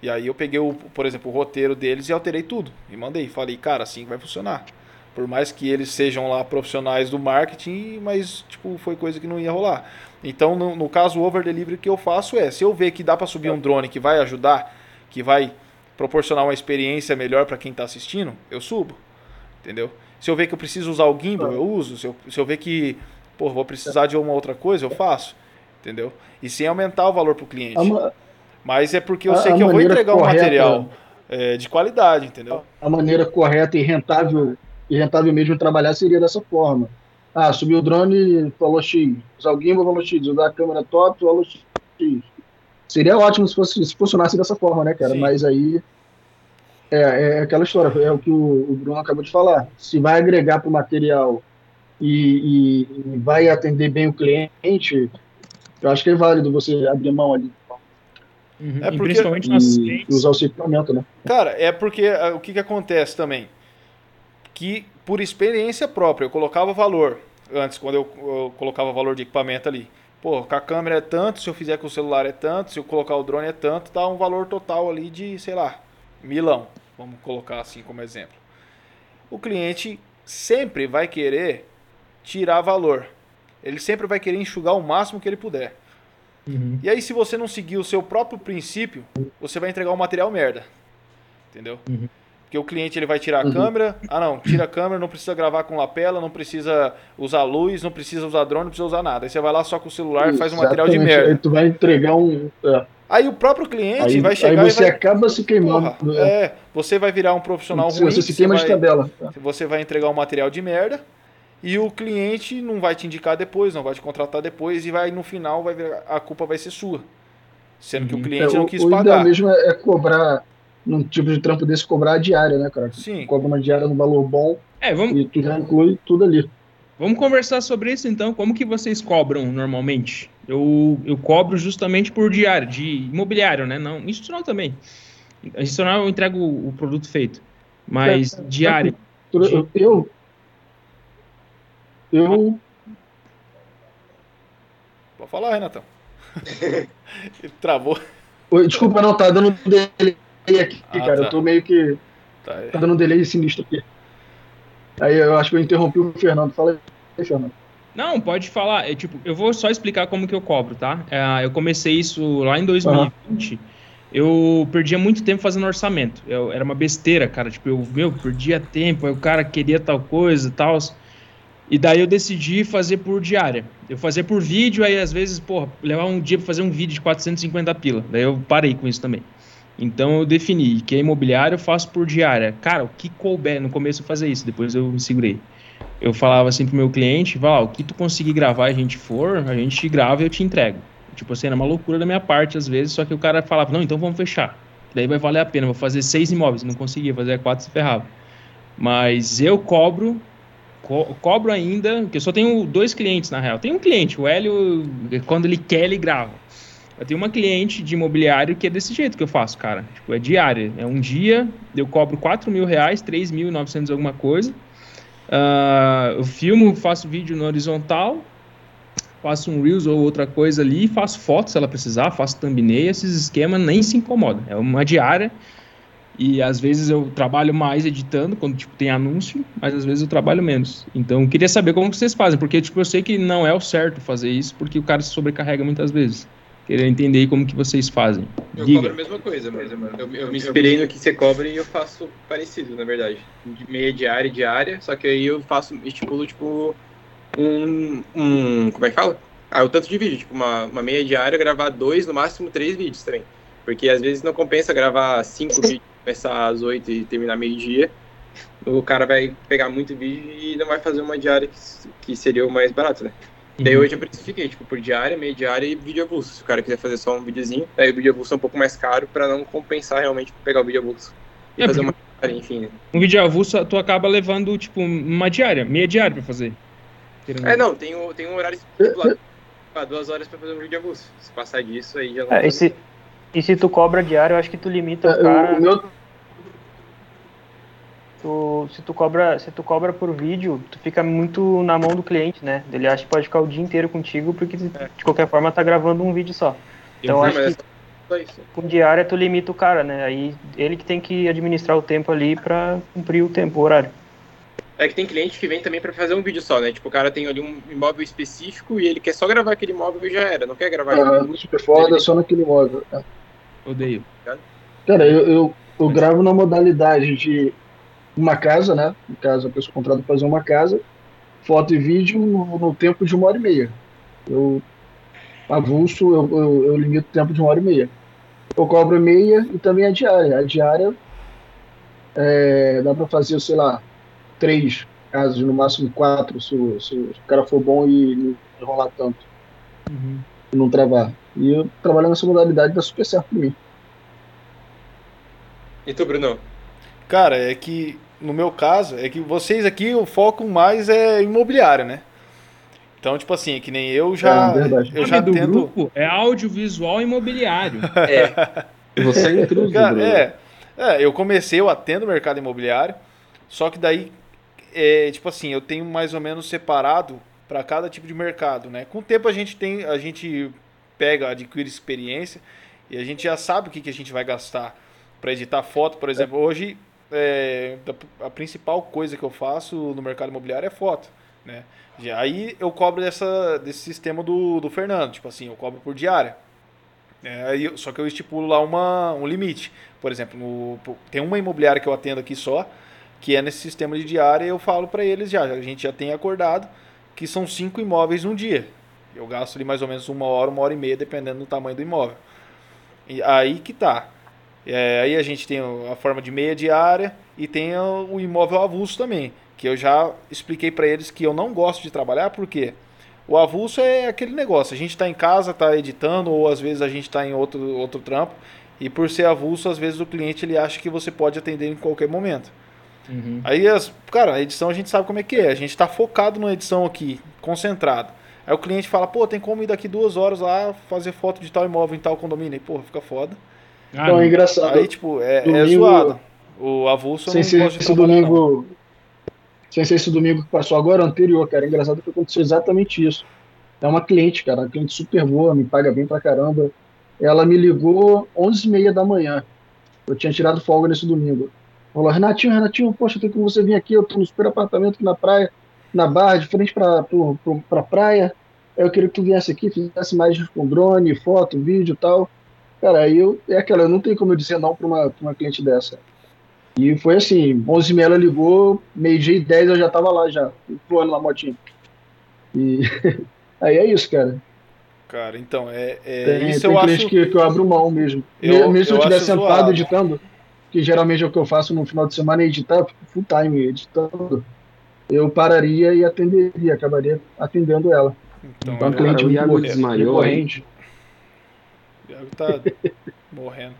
E aí eu peguei, o, por exemplo, o roteiro deles e alterei tudo. E mandei. Falei, cara, assim vai funcionar. Por mais que eles sejam lá profissionais do marketing, mas tipo, foi coisa que não ia rolar. Então, no, no caso, o over delivery que eu faço é, se eu ver que dá para subir um drone que vai ajudar, que vai proporcionar uma experiência melhor para quem está assistindo, eu subo. Entendeu? Se eu ver que eu preciso usar o gimbal, eu uso. Se eu, se eu ver que, pô, vou precisar de uma outra coisa, eu faço. Entendeu? E sem aumentar o valor pro cliente. A, ma- Mas é porque eu A- sei que eu vou entregar um correta- material é, de qualidade, entendeu? a maneira correta e rentável e rentável mesmo trabalhar seria dessa forma. Ah, subiu o drone, falou X. Usar o gimbal, falou X. Usar a câmera top, falou X. Seria ótimo se, fosse, se funcionasse dessa forma, né, cara? Sim. Mas aí é, é, aquela história, é o que o, o Bruno acabou de falar. Se vai agregar para o material e, e, e, vai atender bem o cliente, eu acho que é válido você abrir mão ali. Uhum. É porque, principalmente nas e, usar o seu equipamento, né? Cara, é porque ah, o que, que acontece também? Que por experiência própria, eu colocava valor antes, quando eu, eu colocava valor de equipamento ali. Pô, com a câmera é tanto, se eu fizer com o celular é tanto, se eu colocar o drone é tanto, dá um valor total ali de, sei lá, milão. Vamos colocar assim como exemplo. O cliente sempre vai querer tirar valor. Ele sempre vai querer enxugar o máximo que ele puder. Uhum. E aí, se você não seguir o seu próprio princípio, você vai entregar um material merda. Entendeu? Uhum. Porque o cliente ele vai tirar a uhum. câmera. Ah, não, tira a câmera, não precisa gravar com lapela, não precisa usar luz, não precisa usar drone, não precisa usar nada. Aí você vai lá só com o celular e faz um material de merda. Aí tu vai entregar um. É. Aí o próprio cliente aí, vai chegar aí você e vai... acaba se queimando. Porra, é. é, você vai virar um profissional ruim. Você se queima vai, de tabela. Você vai entregar um material de merda e o cliente não vai te indicar depois, não vai te contratar depois e vai no final vai virar, a culpa vai ser sua. Sendo que o uhum. cliente é, não quis o, pagar. O mesmo é cobrar num tipo de trampo desse cobrar a diária, né, cara? Sim. Cobra uma diária no valor bom. É, vamos e tu já inclui tudo ali. Vamos conversar sobre isso então. Como que vocês cobram normalmente? Eu, eu cobro justamente por diário, de imobiliário, né? Não, institucional também. Institucional eu entrego o, produto feito. Mas é, diário. Eu, eu. Eu. Pode falar, Renatão. Ele travou. Desculpa, não, tá dando delay aqui, ah, cara. Tá. Eu tô meio que. Tá, tá dando um delay sinistro aqui. Aí eu acho que eu interrompi o Fernando. Fala aí, Fernando. Não, pode falar. É, tipo, eu vou só explicar como que eu cobro, tá? É, eu comecei isso lá em 2020. Uhum. Eu perdia muito tempo fazendo orçamento. Eu, era uma besteira, cara. Tipo, eu, meu, perdia tempo. Aí o cara queria tal coisa e tal. E daí eu decidi fazer por diária. Eu fazia por vídeo, aí às vezes, porra, levar um dia para fazer um vídeo de 450 pila. Daí eu parei com isso também. Então eu defini que é imobiliário eu faço por diária. Cara, o que couber, no começo eu fazia isso, depois eu me segurei. Eu falava assim pro meu cliente, vai lá, o que tu conseguir gravar a gente for, a gente grava e eu te entrego. Tipo assim, era uma loucura da minha parte às vezes, só que o cara falava, não, então vamos fechar. Daí vai valer a pena, vou fazer seis imóveis. Não conseguia fazer quatro, se ferrava. Mas eu cobro, co cobro ainda, porque eu só tenho dois clientes na real. Tem um cliente, o Hélio, quando ele quer, ele grava. Eu tenho uma cliente de imobiliário que é desse jeito que eu faço, cara. Tipo, é diária. É um dia, eu cobro 4 mil reais, 3.900 alguma coisa. Uh, eu filmo, faço vídeo no horizontal, faço um Reels ou outra coisa ali, faço fotos se ela precisar, faço thumbnail, esses esquemas nem se incomodam. É uma diária e às vezes eu trabalho mais editando, quando tipo, tem anúncio, mas às vezes eu trabalho menos. Então queria saber como vocês fazem, porque tipo, eu sei que não é o certo fazer isso, porque o cara se sobrecarrega muitas vezes. Queria entender como que vocês fazem. Eu Diga. cobro a mesma coisa, mas eu, eu me inspirei no que você cobra e eu faço parecido, na verdade. De meia diária e diária, só que aí eu faço, estipulo, tipo, um, um como é que fala? Ah, o tanto de vídeo, tipo, uma, uma meia diária, gravar dois, no máximo três vídeos também. Porque às vezes não compensa gravar cinco vídeos, começar às oito e terminar meio-dia. O cara vai pegar muito vídeo e não vai fazer uma diária que, que seria o mais barato, né? Uhum. Daí hoje eu precifiquei, tipo, por diária, meia diária e vídeo avulso. Se o cara quiser fazer só um videozinho, aí o vídeo avulso é um pouco mais caro pra não compensar realmente pegar o vídeo avulso. E é, fazer uma diária, enfim. Né? Um vídeo avulso, tu acaba levando, tipo, uma diária, meia diária pra fazer. É, não, tem, o, tem um horário estipulado. Ah, duas horas pra fazer um vídeo avulso. Se passar disso, aí já não. É, e, se, e se tu cobra diário, eu acho que tu limita o é, cara. O meu tu, se tu cobra se tu cobra por vídeo, tu fica muito na mão do cliente, né? Ele acha que pode ficar o dia inteiro contigo porque é. de qualquer forma tá gravando um vídeo só. Então acho que com diária tu limita o cara, né? Aí ele que tem que administrar o tempo ali para cumprir o tempo, o horário. É que tem cliente que vem também para fazer um vídeo só, né? Tipo, o cara tem ali um imóvel específico e ele quer só gravar aquele imóvel e já era, não quer gravar. Ah, super foda, só naquele imóvel. É. Odeio. Cara, eu, eu, eu gravo na modalidade de uma casa, né? No caso, a pessoa contrata para fazer uma casa, foto e vídeo no, no, tempo de uma hora e meia. Eu avulso, eu, eu, eu, limito o tempo de uma hora e meia. Eu cobro meia e também a diária. A diária é, dá para fazer, sei lá, três casas, no máximo quatro, se, o- se o cara for bom e não enrolar tanto, Uhum. e não travar. E eu trabalho nessa modalidade dá super certo pra mim. E tu, Bruno? Cara, é que no meu caso, é que vocês aqui o foco mais é imobiliário, né? Então, tipo assim, é que nem eu já. É, verdade. eu já do tento. grupo é audiovisual imobiliário. É, Você é intruso, Cara, é, é, eu comecei, eu atendo o mercado imobiliário, só que daí, é, tipo assim, eu tenho mais ou menos separado para cada tipo de mercado, né? Com o tempo a gente tem, a gente pega, adquire experiência e a gente já sabe o que, que a gente vai gastar para editar foto, por exemplo. Hoje, é, a principal coisa que eu faço no mercado imobiliário é foto, né? Aí eu cobro dessa, desse sistema do, do Fernando, tipo assim, eu cobro por diária. É, só que eu estipulo lá uma, um limite. Por exemplo, no- tem uma imobiliária que eu atendo aqui só, que é nesse sistema de diária, eu falo para eles já, a gente já tem acordado que são cinco imóveis num dia. Eu gasto ali mais ou menos uma hora, uma hora e meia, dependendo do tamanho do imóvel. E aí que tá. É, aí a gente tem a forma de meia diária e tem o imóvel avulso também, que eu já expliquei para eles que eu não gosto de trabalhar porque o avulso é aquele negócio, a gente está em casa, está editando ou às vezes a gente está em outro, outro trampo e por ser avulso, às vezes o cliente ele acha que você pode atender em qualquer momento. Uhum. Aí, as, cara, a edição a gente sabe como é que é. A gente tá focado na edição aqui, concentrado. Aí o cliente fala, pô, tem como ir daqui duas horas lá fazer foto de tal imóvel em tal condomínio. Aí, porra, fica foda. Ah, Então é engraçado. Aí, tipo, é, é Domingo- zoado. O avulso eu sem não ser esse trabalhar, não. domingo. Sem ser esse domingo que passou agora, o anterior, cara. Engraçado que aconteceu exatamente isso. É uma cliente, cara, uma cliente super boa, me paga bem pra caramba. Ela me ligou 11h30 da manhã. Eu tinha tirado folga nesse domingo. Falou, Renatinho, Renatinho, poxa, tem como você vir aqui? Eu tô no super apartamento aqui na praia, na barra, de frente pra, pro, pro, pra praia. Eu queria que tu viesse aqui, fizesse mais com drone, foto, vídeo e tal. Cara, aí eu, é aquela, eu não tenho como eu dizer não pra uma, pra uma cliente dessa. E foi assim, 11 h ela ligou, meio-dia e 10 eu já tava lá já, voando lá motinho. E aí é isso, cara. Cara, então, é, é Tem, isso tem eu cliente acho... que, que eu abro mão mesmo. Eu- mesmo se eu estiver sentado zoado. editando, que geralmente é o que eu faço no final de semana, é editar, eu fico full time editando. Eu pararia e atenderia, acabaria atendendo ela. Então, Então, é, a cliente Cara, muito desmaiou aí. Iago tá morrendo.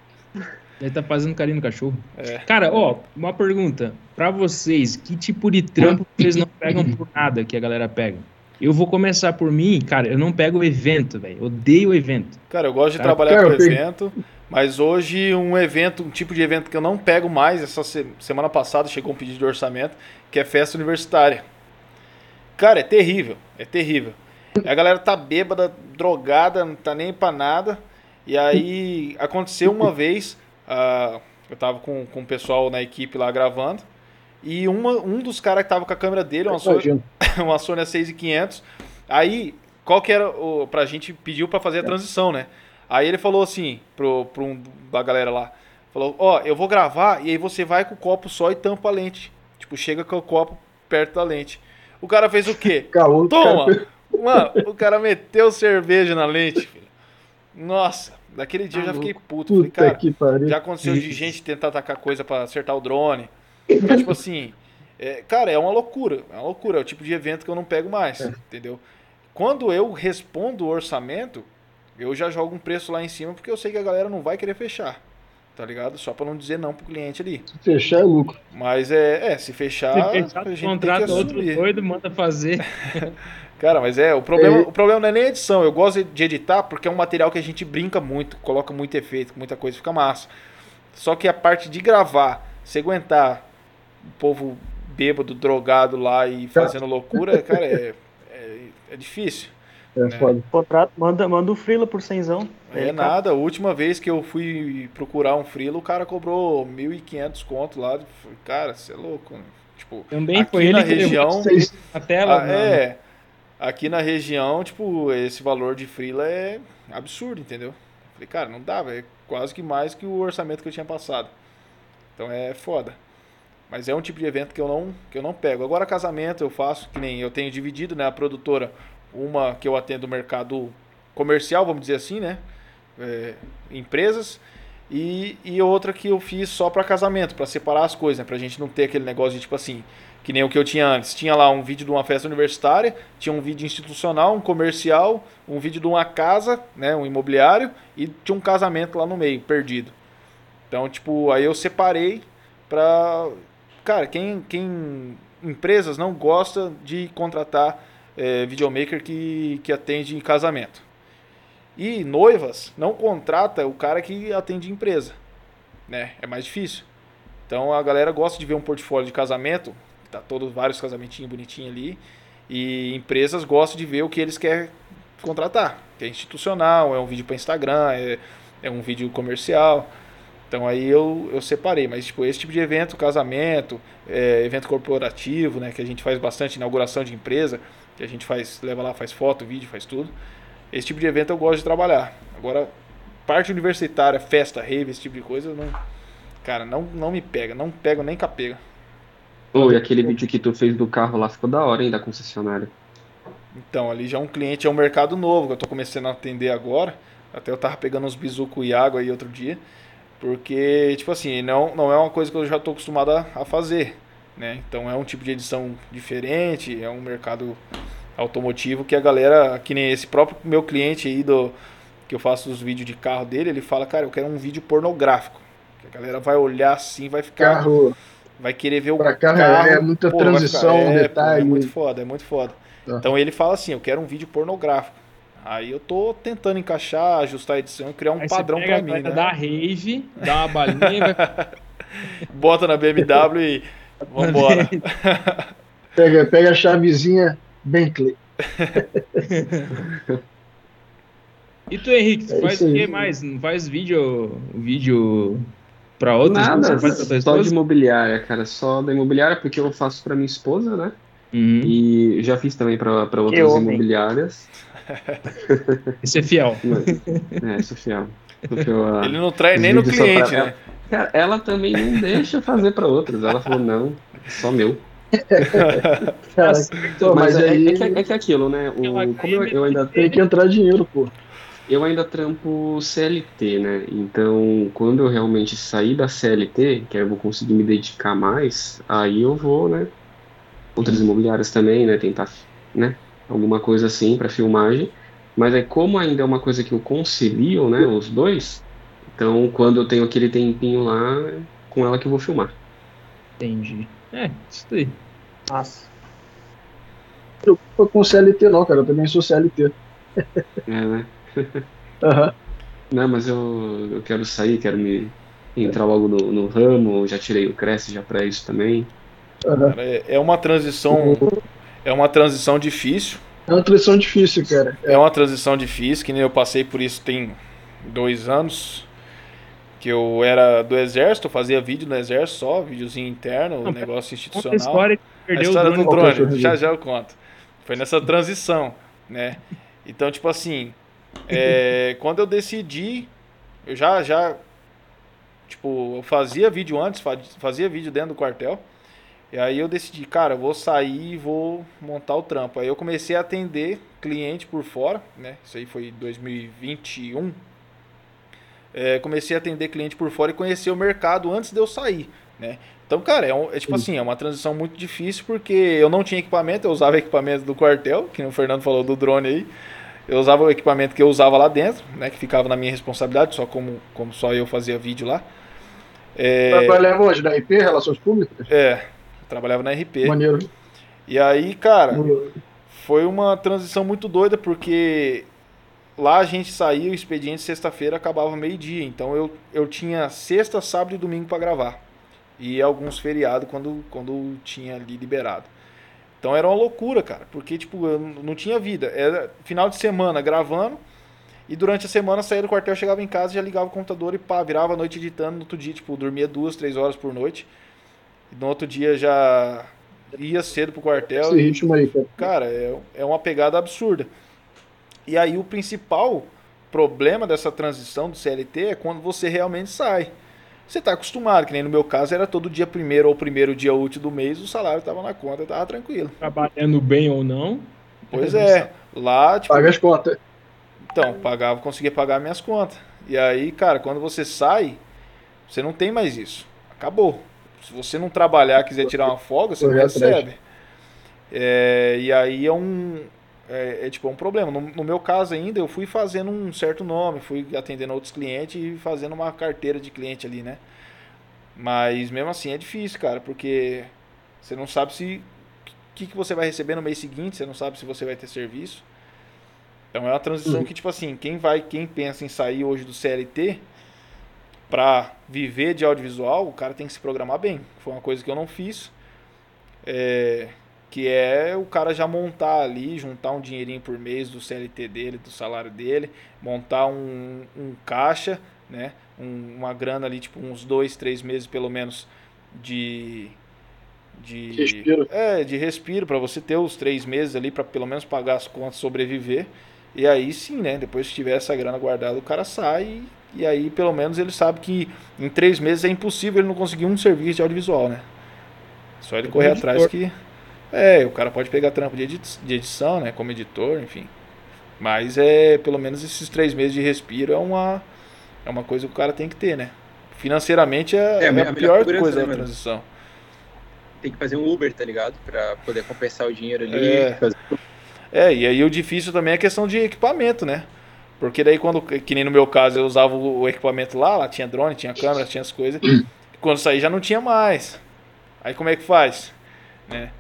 Ele tá fazendo carinho no cachorro. É. Cara, ó, uma pergunta. Pra vocês, que tipo de trampo vocês não pegam por nada que a galera pega? Eu vou começar por mim, cara, eu não pego o evento, velho. Odeio o evento. Cara, eu gosto de Cara, trabalhar com evento, mas hoje um evento, um tipo de evento que eu não pego mais, essa se- semana passada chegou um pedido de orçamento, que é festa universitária. Cara, é terrível, é terrível. A galera tá bêbada, drogada, não tá nem pra nada. E aí aconteceu uma vez, ah, eu tava com, com o pessoal na equipe lá gravando, e uma, um dos caras que tava com a câmera dele, uma Sony, uma Sony A6500. Aí, qual que era o. Pra gente pediu pra fazer a transição, né? Aí ele falou assim, pro, pro um da galera lá: falou, ó, eu vou gravar e aí você vai com o copo só e tampa a lente. Tipo, chega com o copo perto da lente. O cara fez o quê? Caô, Toma! cara. Mano, o cara meteu cerveja na lente, filho. Nossa, daquele dia eu já fiquei puto. Falei, cara, já aconteceu de gente tentar atacar coisa pra acertar o drone. Então, tipo assim, é, cara, é uma loucura. É uma loucura. É o tipo de evento que eu não pego mais, entendeu? Quando eu respondo o orçamento, eu já jogo um preço lá em cima porque eu sei que a galera não vai querer fechar. Tá ligado? Só pra não dizer não pro cliente ali. Se fechar é lucro. Mas é, é se fechar, a fechar, gente tem que contrata outro doido, manda fazer. Cara, mas é, o problema, É. o problema não é nem a edição. Eu gosto de editar porque é um material que a gente brinca muito, coloca muito efeito, muita coisa, fica massa. Só que a parte de gravar, se aguentar o povo bêbado, drogado lá e fazendo loucura, cara, é, é, é difícil. É foda. Contrato, manda, manda o freela por cenzão. É nada, a última vez que eu fui procurar um freelo, o cara cobrou 1.500 conto lá. Cara, você é louco. né? Tipo, Também aqui foi ele na que região, Vocês- a tela. Ah, mano. é. Aqui na região, tipo, esse valor de freela é absurdo, entendeu? Falei, cara, não velho. É quase que mais que o orçamento que eu tinha passado. Então é foda. Mas é um tipo de evento que eu não, que eu não pego. Agora casamento eu faço, que nem eu tenho dividido, né, a produtora, uma que eu atendo o mercado comercial, vamos dizer assim, né? É, empresas. E, e outra que eu fiz só para casamento, para separar as coisas, né? Pra gente não ter aquele negócio de tipo assim, que nem o que eu tinha antes. Tinha lá um vídeo de uma festa universitária, tinha um vídeo institucional, um comercial, um vídeo de uma casa, né, um imobiliário e tinha um casamento lá no meio, perdido. Então, tipo, aí eu separei pra cara, quem quem empresas não gosta de contratar é, videomaker que que atende em casamento. E noivas não contrata o cara que atende empresa, né? É mais difícil. Então a galera gosta de ver um portfólio de casamento, tá todos vários casamentinhos bonitinhos ali, e empresas gostam de ver o que eles querem contratar. Que é institucional, é um vídeo para Instagram, é, é um vídeo comercial. Então aí eu, eu separei, mas tipo, esse tipo de evento, casamento, é, evento corporativo, né, que a gente faz bastante inauguração de empresa, que a gente faz, leva lá, faz foto, vídeo, faz tudo. Esse tipo de evento eu gosto de trabalhar. Agora, parte universitária, festa, rave, esse tipo de coisa, não, cara, não, não me pega, não pego nem capega. Oi, aquele vídeo que tu fez do carro lá ficou da hora, hein, da concessionária. Então, ali já é um cliente, é um mercado novo que eu tô começando a atender agora. Até eu tava pegando uns bizu com o Iago aí outro dia. Porque, tipo assim, não, não é uma coisa que eu já tô acostumado a, a fazer. Né? Então é um tipo de edição diferente, é um mercado automotivo que a galera, que nem esse próprio meu cliente aí do que eu faço os vídeos de carro dele, ele fala, cara, eu quero um vídeo pornográfico. Que a galera vai olhar assim, vai ficar Carro, vai querer ver o pra carro, carro é muita pô, transição, ficar- é, pô, detalhe. É muito foda, é muito foda. Tá. Então ele fala assim, eu quero um vídeo pornográfico. Aí eu tô tentando encaixar, ajustar a edição e criar um Aí padrão você pega pra a mim, né? da rave, dá uma balinha Bota na BMW e vambora. Pega, pega a chavezinha Bentley. E tu, Henrique, tu É faz o que mais? Não faz vídeo, vídeo pra outros? Nada, Você faz pra tua só de imobiliária, cara. Só da imobiliária, porque eu faço pra minha esposa, né? Uhum. E já fiz também pra pra outras homem. imobiliárias. Esse é fiel. É, sou fiel. Sou fiel a- Ele não trai nem no pra cliente, ela. né? Cara, ela também não deixa fazer pra outras. Ela falou, não, só meu. Cara, Mas, mas é, aí é que, é que aquilo, né? O, como eu, eu ainda tem que entrar dinheiro, pô. Eu ainda trampo CLT, né? Então, quando eu realmente sair da CLT, que aí eu vou conseguir me dedicar mais, aí eu vou, né? Outras imobiliárias também, né? Tentar, né? Alguma coisa assim para filmagem. Mas é como ainda é uma coisa que eu concilio, né? Os dois. Então, quando eu tenho aquele tempinho lá, é com ela que eu vou filmar. Entendi. É, isso aí. Massa. Eu tô com CLT não, cara. Eu também sou CLT. É, né? Aham. Não, mas eu, eu quero sair, quero me entrar logo no, no ramo. Já tirei o Cresce já para isso também. aham. Cara, É é uma transição, é uma transição difícil. É uma transição difícil, cara. É uma transição difícil, que nem eu passei por isso tem dois anos. Que eu era do exército, fazia vídeo no exército só, videozinho interno, Não, negócio Conta a institucional. história que A perdeu o história drone. do é drone, já já eu conto. Foi nessa transição, né? Então, tipo assim, é, quando eu decidi, eu já, já, tipo, eu fazia vídeo antes, fa- fazia vídeo dentro do quartel, e aí eu decidi, cara, eu vou sair e vou montar o trampo. Aí eu comecei a atender cliente por fora, né? Isso aí foi 2021. É, comecei a atender cliente por fora e conhecer o mercado antes de eu sair, né? Então, cara, é, um- é tipo assim, é uma transição muito difícil porque eu não tinha equipamento, eu usava equipamento do quartel, que o Fernando falou do drone aí. Eu usava o equipamento que eu usava lá dentro, né? Que ficava na minha responsabilidade, só como, como só eu fazia vídeo lá. É, Trabalhava onde? Da IP, Relações Públicas? é, trabalhava na RP. Maneiro. E aí, cara, foi uma transição muito doida, porque lá a gente saía, o expediente sexta-feira acabava meio-dia. Então eu, eu tinha sexta, sábado e domingo para gravar. E alguns feriados quando, quando tinha ali liberado. Então era uma loucura, cara, porque tipo, eu não tinha vida. Era final de semana gravando, e durante a semana saía do quartel, chegava em casa, já ligava o computador e pá, virava a noite editando. No outro dia, tipo, dormia duas, três horas por noite. E no outro dia já ia cedo pro quartel. Esse e- ritmo aí, cara. Cara, é, é uma pegada absurda. E aí o principal problema dessa transição do CLT é quando você realmente sai. Você está acostumado, que nem no meu caso era todo dia primeiro ou primeiro dia útil do mês, o salário estava na conta, estava tranquilo. Trabalhando bem ou não. Pois é, lá, tipo, Paga as contas. Então, pagava, conseguia pagar minhas contas. E aí, cara, quando você sai, você não tem mais isso. Acabou. Se você não trabalhar, quiser tirar uma folga, você não recebe. É, e aí é um. É, é tipo um problema. No, no meu caso ainda, eu fui fazendo um certo nome, fui atendendo outros clientes e fazendo uma carteira de cliente ali, né? Mas mesmo assim é difícil, cara, porque você não sabe se o que, que você vai receber no mês seguinte, você não sabe se você vai ter serviço. Então é uma transição Uhum. que, tipo assim, quem vai, quem pensa em sair hoje do CLT pra viver de audiovisual, o cara tem que se programar bem. Foi uma coisa que eu não fiz. É, que é o cara já montar ali, juntar um dinheirinho por mês do CLT dele, do salário dele, montar um, um caixa, né? Um- uma grana ali, tipo uns dois, três meses pelo menos de. De Respiro. É, de respiro, para você ter os três meses ali, para pelo menos pagar as contas, sobreviver. E aí sim, né? Depois que tiver essa grana guardada, o cara sai e, e aí pelo menos ele sabe que em três meses é impossível ele não conseguir um serviço de audiovisual, né? Só ele correr editor. atrás que. É, o cara pode pegar trampo de, edi- de edição, né? Como editor, enfim. Mas é, pelo menos esses três meses de respiro é uma, é uma coisa que o cara tem que ter, né? Financeiramente é, É, é a a, melhor pior segurança, coisa né, da transição. Tem que fazer um Uber, tá ligado? Pra poder compensar o dinheiro ali. É. fazer- É, e aí o difícil também é a questão de equipamento, né? Porque daí quando, que nem no meu caso, eu usava o o equipamento lá, lá tinha drone, tinha câmera, tinha as coisas. Quando saí já não tinha mais. Aí como é que faz? Né?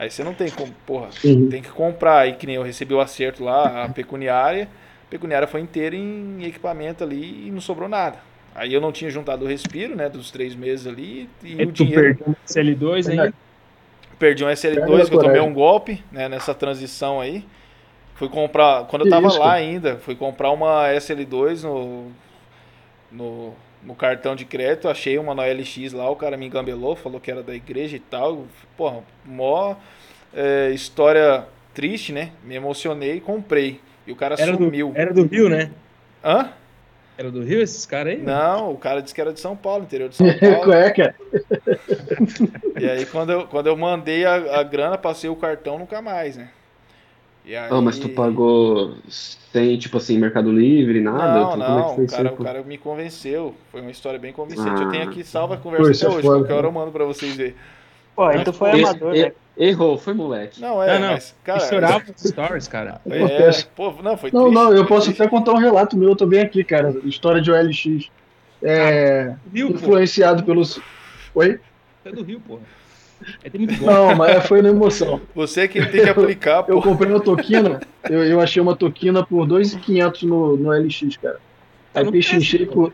Aí você não tem como, porra, Uhum. tem que comprar. Aí que nem eu recebi o acerto lá, a pecuniária. A pecuniária foi inteira em equipamento ali e não sobrou nada. Aí eu não tinha juntado o respiro, né, dos três meses ali e Aí o dinheiro perdeu o CL2 ainda. perdi um Pega SL2 na que eu tomei um golpe, né, nessa transição aí. Fui comprar, quando eu tava isso, lá ainda, fui comprar uma SL2 no, no, no cartão de crédito, achei uma na LX lá, o cara me engambelou, falou que era da igreja e tal. Porra, mó é, história triste, né? Me emocionei e comprei. E o cara Era do, sumiu. era do Rio, né? Hã? Era do Rio esses caras aí? Não, o cara disse que era de São Paulo, interior de São Paulo. é, cara? e aí quando eu, quando eu mandei a, a grana, passei o cartão, nunca mais, né? E aí... Ah, mas tu pagou sem, tipo assim, Mercado Livre, nada? Não, é que não, foi o cara, o cara me convenceu. Foi uma história bem convincente. Eu tenho aqui salva a conversa até é hoje. Qualquer hora eu mando pra vocês verem. Pô, aí tu foi Esse- amador, né? Errou, foi moleque. Não, é, Não, não. mas, cara. e chorava nos stories, cara. É, pô, não, foi Não, triste, não, eu foi posso triste. até contar um relato meu também aqui, cara. História de OLX. É, Rio, pô. influenciado pelos. Oi? É do Rio, porra. É muito. Não, mas foi na emoção. Você que tem que aplicar, Eu pô. comprei uma toquina, eu, eu achei uma toquina por 2,500 no, no LX, cara. Tá Aí pechinchei por.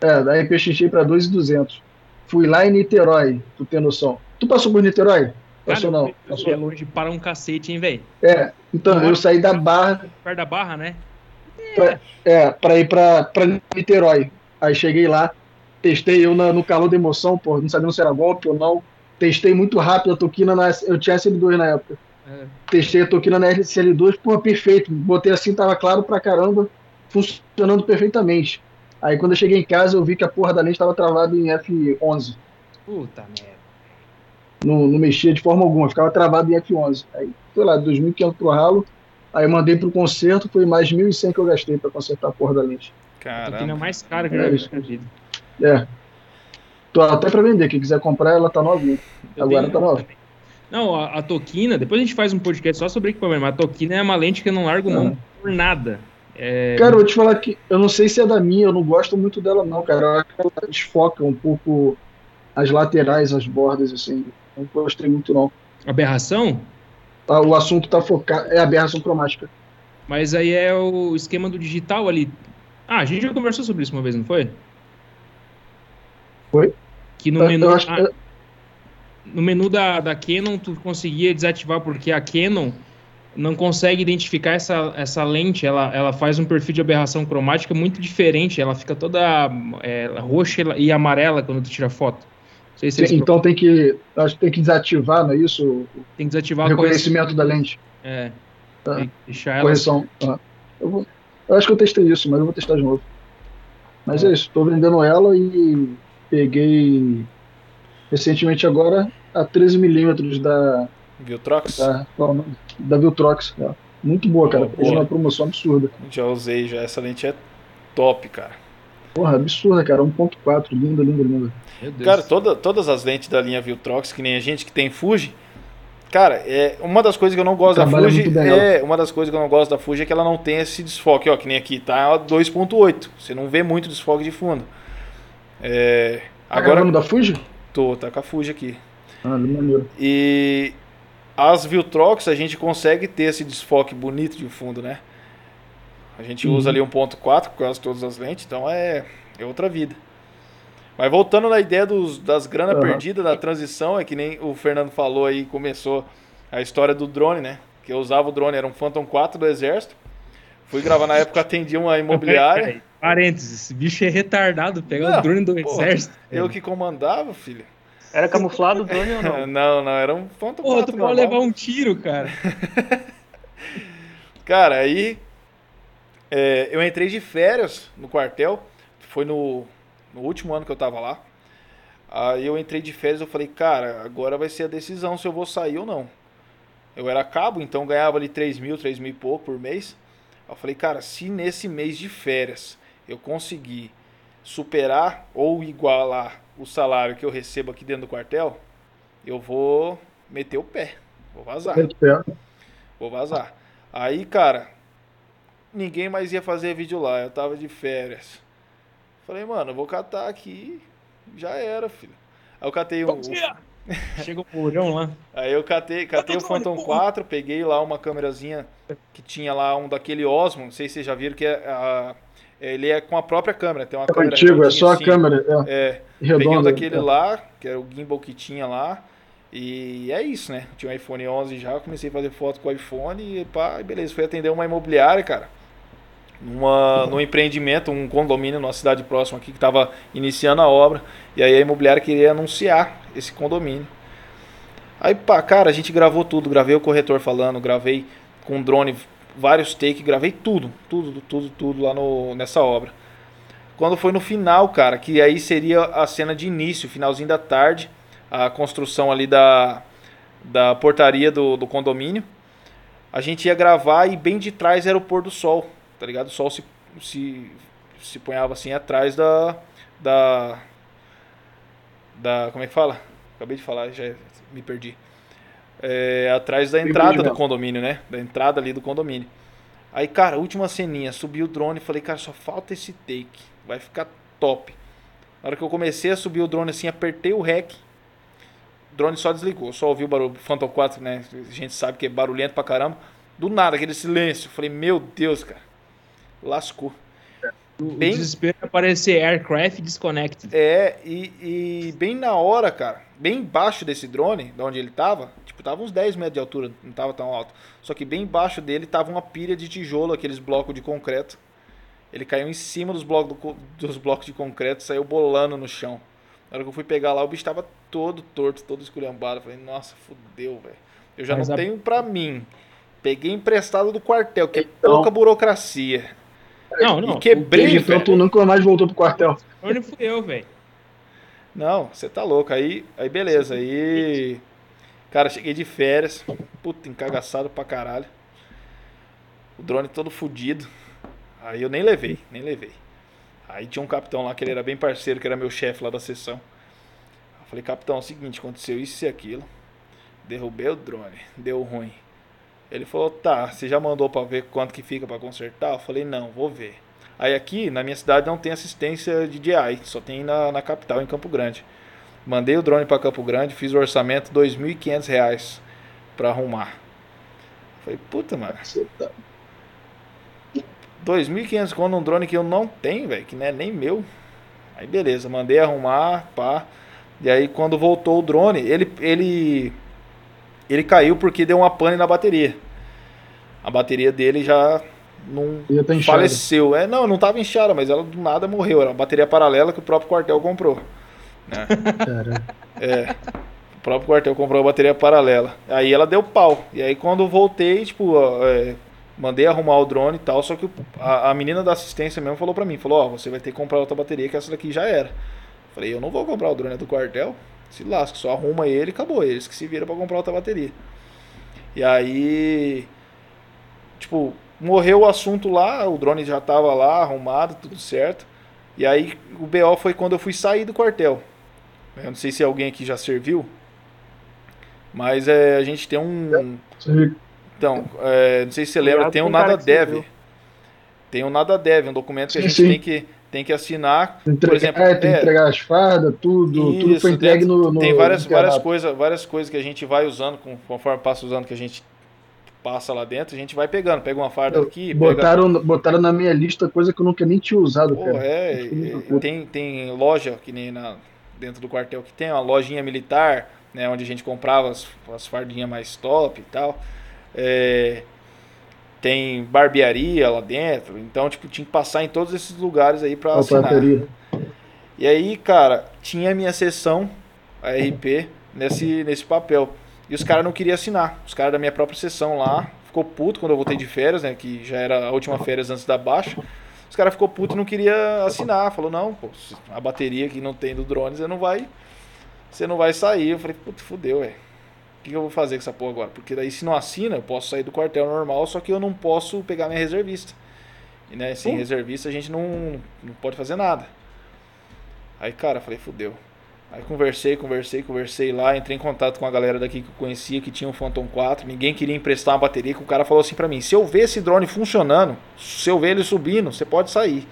É, daí pechinchei pra 2,200. Fui lá em Niterói, tu tem noção. Tu passou por Niterói? Passou Cara, não. É Passou. longe para um cacete, hein, velho? É, então, eu saí da Barra, Perto da barra, né? é, pra ir pra, pra Niterói. Aí cheguei lá, testei eu na- no calor da emoção, pô, não sabia se era golpe ou não. Testei muito rápido a toquina na. Eu tinha SL2 na época. É. Testei a toquina na SL2, pô, perfeito. Botei assim, tava claro pra caramba, funcionando perfeitamente. Aí quando eu cheguei em casa, eu vi que a porra da lente tava travada em F11. Puta merda. Não, não mexia de forma alguma, ficava travado em F11. Aí, sei lá, 2.500 pro ralo. Aí eu mandei pro conserto, foi mais 1.100 que eu gastei pra consertar a porra da lente. A toquina Caramba. mais cara que É eu já vi isso. na vida. É. Tô até pra vender, quem quiser comprar, ela tá novinha. Eu Agora tenho tá nova. Não, a, a Toquina, depois a gente faz um podcast só sobre equipamento, mas a Toquina é uma lente que eu não largo mão por nada. É, Cara, eu vou te falar que eu não sei se é da minha, eu não gosto muito dela, não, cara. Eu acho que ela desfoca um pouco as laterais, as bordas, assim. Não gostei muito, não. aberração, Ah, O assunto tá focado. É aberração cromática. mas aí é o esquema do digital ali. Ah, a gente já conversou sobre isso uma vez, não foi? Foi. Que no Eu- menu, eu acho no menu da, da Canon tu conseguia desativar porque a Canon não consegue identificar essa, essa lente, ela, ela faz um perfil de aberração cromática muito diferente, ela fica toda é, roxa e amarela quando tu tira foto. Não sei se eles Então tem que. Acho que tem que desativar, não é isso? O tem que desativar correção. reconhecimento da lente. É, Tá. tem que deixar ela Correção. Ah. Eu, vou- eu acho que eu testei isso, mas eu vou testar de novo. Mas é isso, tô vendendo ela e peguei recentemente agora a 13mm da, Viu, Trox? da, é da Viltrox. Muito boa, cara. Boa. Uma promoção absurda. Já usei, já. Essa lente é top, cara. Porra, absurda, cara. 1.4, linda, linda, linda. Meu Deus. Cara, toda, todas as lentes da linha Viltrox, que nem a gente que tem Fuji, cara, é uma das coisas que eu não gosto da Trabalha Fuji muito bem, é uma das coisas que eu não gosto da Fuji é que ela não tem esse desfoque, ó, que nem aqui tá 2.8. Você não vê muito desfoque de fundo. É, Tá agora da Fuji? tô, tá com a Fuji aqui. Ah, maneiro. E as Viltrox a gente consegue ter esse desfoque bonito de fundo, né? A gente Uhum. usa ali 1.4 por causa de todas as lentes, então é, é outra vida. Mas voltando na ideia dos, das grana Aham. perdida da transição, é que nem o Fernando falou aí, começou a história do drone, né? Que eu usava o drone, era um Phantom 4 do exército. Fui gravar na época, atendia uma imobiliária. Parênteses, esse bicho é retardado, pegar Não, o drone do porra. exército. Eu que comandava, filho. Era camuflado o drone ou não? Não, não, era um Phantom Porra, 4 tu pode levar um tiro, cara. Cara, aí é, eu entrei de férias no quartel, foi no, no último ano que eu tava lá. Aí eu entrei de férias, eu falei, cara, agora vai ser a decisão se eu vou sair ou não. Eu era cabo, então ganhava ali 3 mil, 3 mil e pouco por mês. Eu falei, cara, se nesse mês de férias eu conseguir superar ou igualar o salário que eu recebo aqui dentro do quartel, eu vou meter o pé, vou vazar. Vou vazar. Aí, cara, ninguém mais ia fazer vídeo lá. Eu tava de férias. Falei, mano, eu vou catar aqui. Já era, filho. Aí eu catei um. Chega o porão lá. Aí eu catei, catei o Phantom 4, peguei lá uma câmerazinha que tinha lá um daquele Osmo, não sei se vocês já viram, que é a- ele é com a própria câmera. Tem uma É câmera antigo, é só a assim. câmera. É, É, um redonda. daquele é. lá, que era o gimbal que tinha lá. E é isso, né? Tinha um iPhone 11 já, comecei a fazer foto com o iPhone e pá, beleza. Fui atender uma imobiliária, cara. Numa, num empreendimento, um condomínio numa cidade próxima aqui que estava iniciando a obra. E aí a imobiliária queria anunciar esse condomínio. Aí, pá, cara, a gente gravou tudo. Gravei o corretor falando, gravei com drone vários takes, gravei tudo, tudo, tudo, tudo lá no, nessa obra. Quando foi no final, cara, que aí seria a cena de início, finalzinho da tarde, a construção ali da, da portaria do, do condomínio. A gente ia gravar e bem de trás era o pôr do sol, tá ligado? O sol se, se, se ponhava assim atrás da, da. Da. Como é que fala? Acabei de falar, já me perdi. É, atrás da entrada do condomínio, né? Da entrada ali do condomínio. Aí, cara, última ceninha, subi o drone e falei, cara, só falta esse take. Vai ficar top. Na hora que eu comecei a subir o drone assim, apertei o REC. O drone só desligou, só ouvi o barulho. Phantom 4, né? A gente sabe que é barulhento pra caramba. Do nada, aquele silêncio. Falei, meu Deus, cara. Lascou. O Bem- desespero é aparecer aircraft disconnected. É, e, e bem na hora, cara, bem embaixo desse drone, de onde ele tava, tipo, tava uns 10 metros de altura, não tava tão alto. Só que bem embaixo dele tava uma pilha de tijolo, aqueles blocos de concreto. Ele caiu em cima dos blocos, do dos blocos de concreto, saiu bolando no chão. Na hora que eu fui pegar lá, o bicho tava todo torto, todo esculhambado. Eu Falei, nossa, fudeu, velho. Eu já Mas não a- tenho pra mim. Peguei emprestado do quartel, que é Então- pouca burocracia. Não, não. E quebrei, velho. então tu nunca mais voltou pro quartel. O drone fui eu, velho. Não, você tá louco. Aí, aí beleza. Aí. Cara, cheguei de férias. Puta, encagaçado pra caralho. O drone todo fudido. Aí eu nem levei, nem levei. Aí tinha um capitão lá que ele era bem parceiro, que era meu chefe lá da sessão. Eu falei, capitão, é o seguinte, aconteceu isso e aquilo. Derrubei o drone, deu ruim. Ele falou, tá, você já mandou pra ver quanto que fica pra consertar? Eu falei, não, vou ver. Aí aqui, na minha cidade, não tem assistência de DI, só tem na, na capital, em Campo Grande. Mandei o drone pra Campo Grande, fiz o orçamento, 2.500 reais pra arrumar. Falei, puta, mano, tá- 2.500 conto num drone que eu não tenho, velho, que não é nem meu. Aí beleza, mandei arrumar, pá. E aí quando voltou o drone, ele ele ele caiu porque deu uma pane na bateria. A bateria dele já não tá faleceu. É, não, não tava inchada, mas ela do nada morreu. Era uma bateria paralela que o próprio quartel comprou. Cara, É. O próprio quartel comprou a bateria paralela. Aí ela deu pau. E aí quando voltei, tipo, é, mandei arrumar o drone e tal, só que a, a menina da assistência mesmo falou pra mim, falou, ó, você vai ter que comprar outra bateria que essa daqui já era. Falei, eu não vou comprar o drone é do quartel. Se lasca, só arruma ele e acabou. Eles que se viram pra comprar outra bateria. E aí tipo, morreu o assunto lá, o drone já tava lá, arrumado, tudo certo. E aí o BO foi quando eu fui sair do quartel. Eu não sei se alguém aqui já serviu, mas é, a gente tem um. Então, é, não sei se você lembra, tem um nada deve. Tem um nada deve, um documento que a gente sim. tem que tem que assinar, Entregar, por exemplo, é, tem que entregar as fardas, tudo, isso, tudo foi entregue no, no Tem várias, no várias coisas, várias coisas que a gente vai usando conforme passa usando que a gente passa lá dentro, a gente vai pegando, pega uma farda aqui, botaram, pega... botaram na minha lista coisa que eu nunca nem tinha usado, Pô, cara. É, tem tem loja que nem na dentro do quartel que tem uma lojinha militar, né, onde a gente comprava as, as fardinhas mais top e tal. É, tem barbearia lá dentro, então tipo tinha que passar em todos esses lugares aí para assinar. E aí, cara, tinha a minha sessão a RP nesse nesse papel. E os caras não queriam assinar. Os caras da minha própria sessão lá ficou puto quando eu voltei de férias, né, que já era a última férias antes da baixa. Os caras ficou puto e não queria assinar, falou: "Não, pô, a bateria que não tem do drone, você não vai você não vai sair". Eu falei: "Puta, fudeu, velho". O que eu vou fazer com essa porra agora? Porque daí se não assina, eu posso sair do quartel normal, só que eu não posso pegar minha reservista. E né, sem reservista a gente não, não pode fazer nada. Aí, cara, falei, fudeu. Aí conversei, conversei, conversei lá, entrei em contato com a galera daqui que eu conhecia que tinha um Phantom 4, ninguém queria emprestar uma bateria, que o cara falou assim para mim, se eu ver esse drone funcionando, se eu ver ele subindo, você pode sair.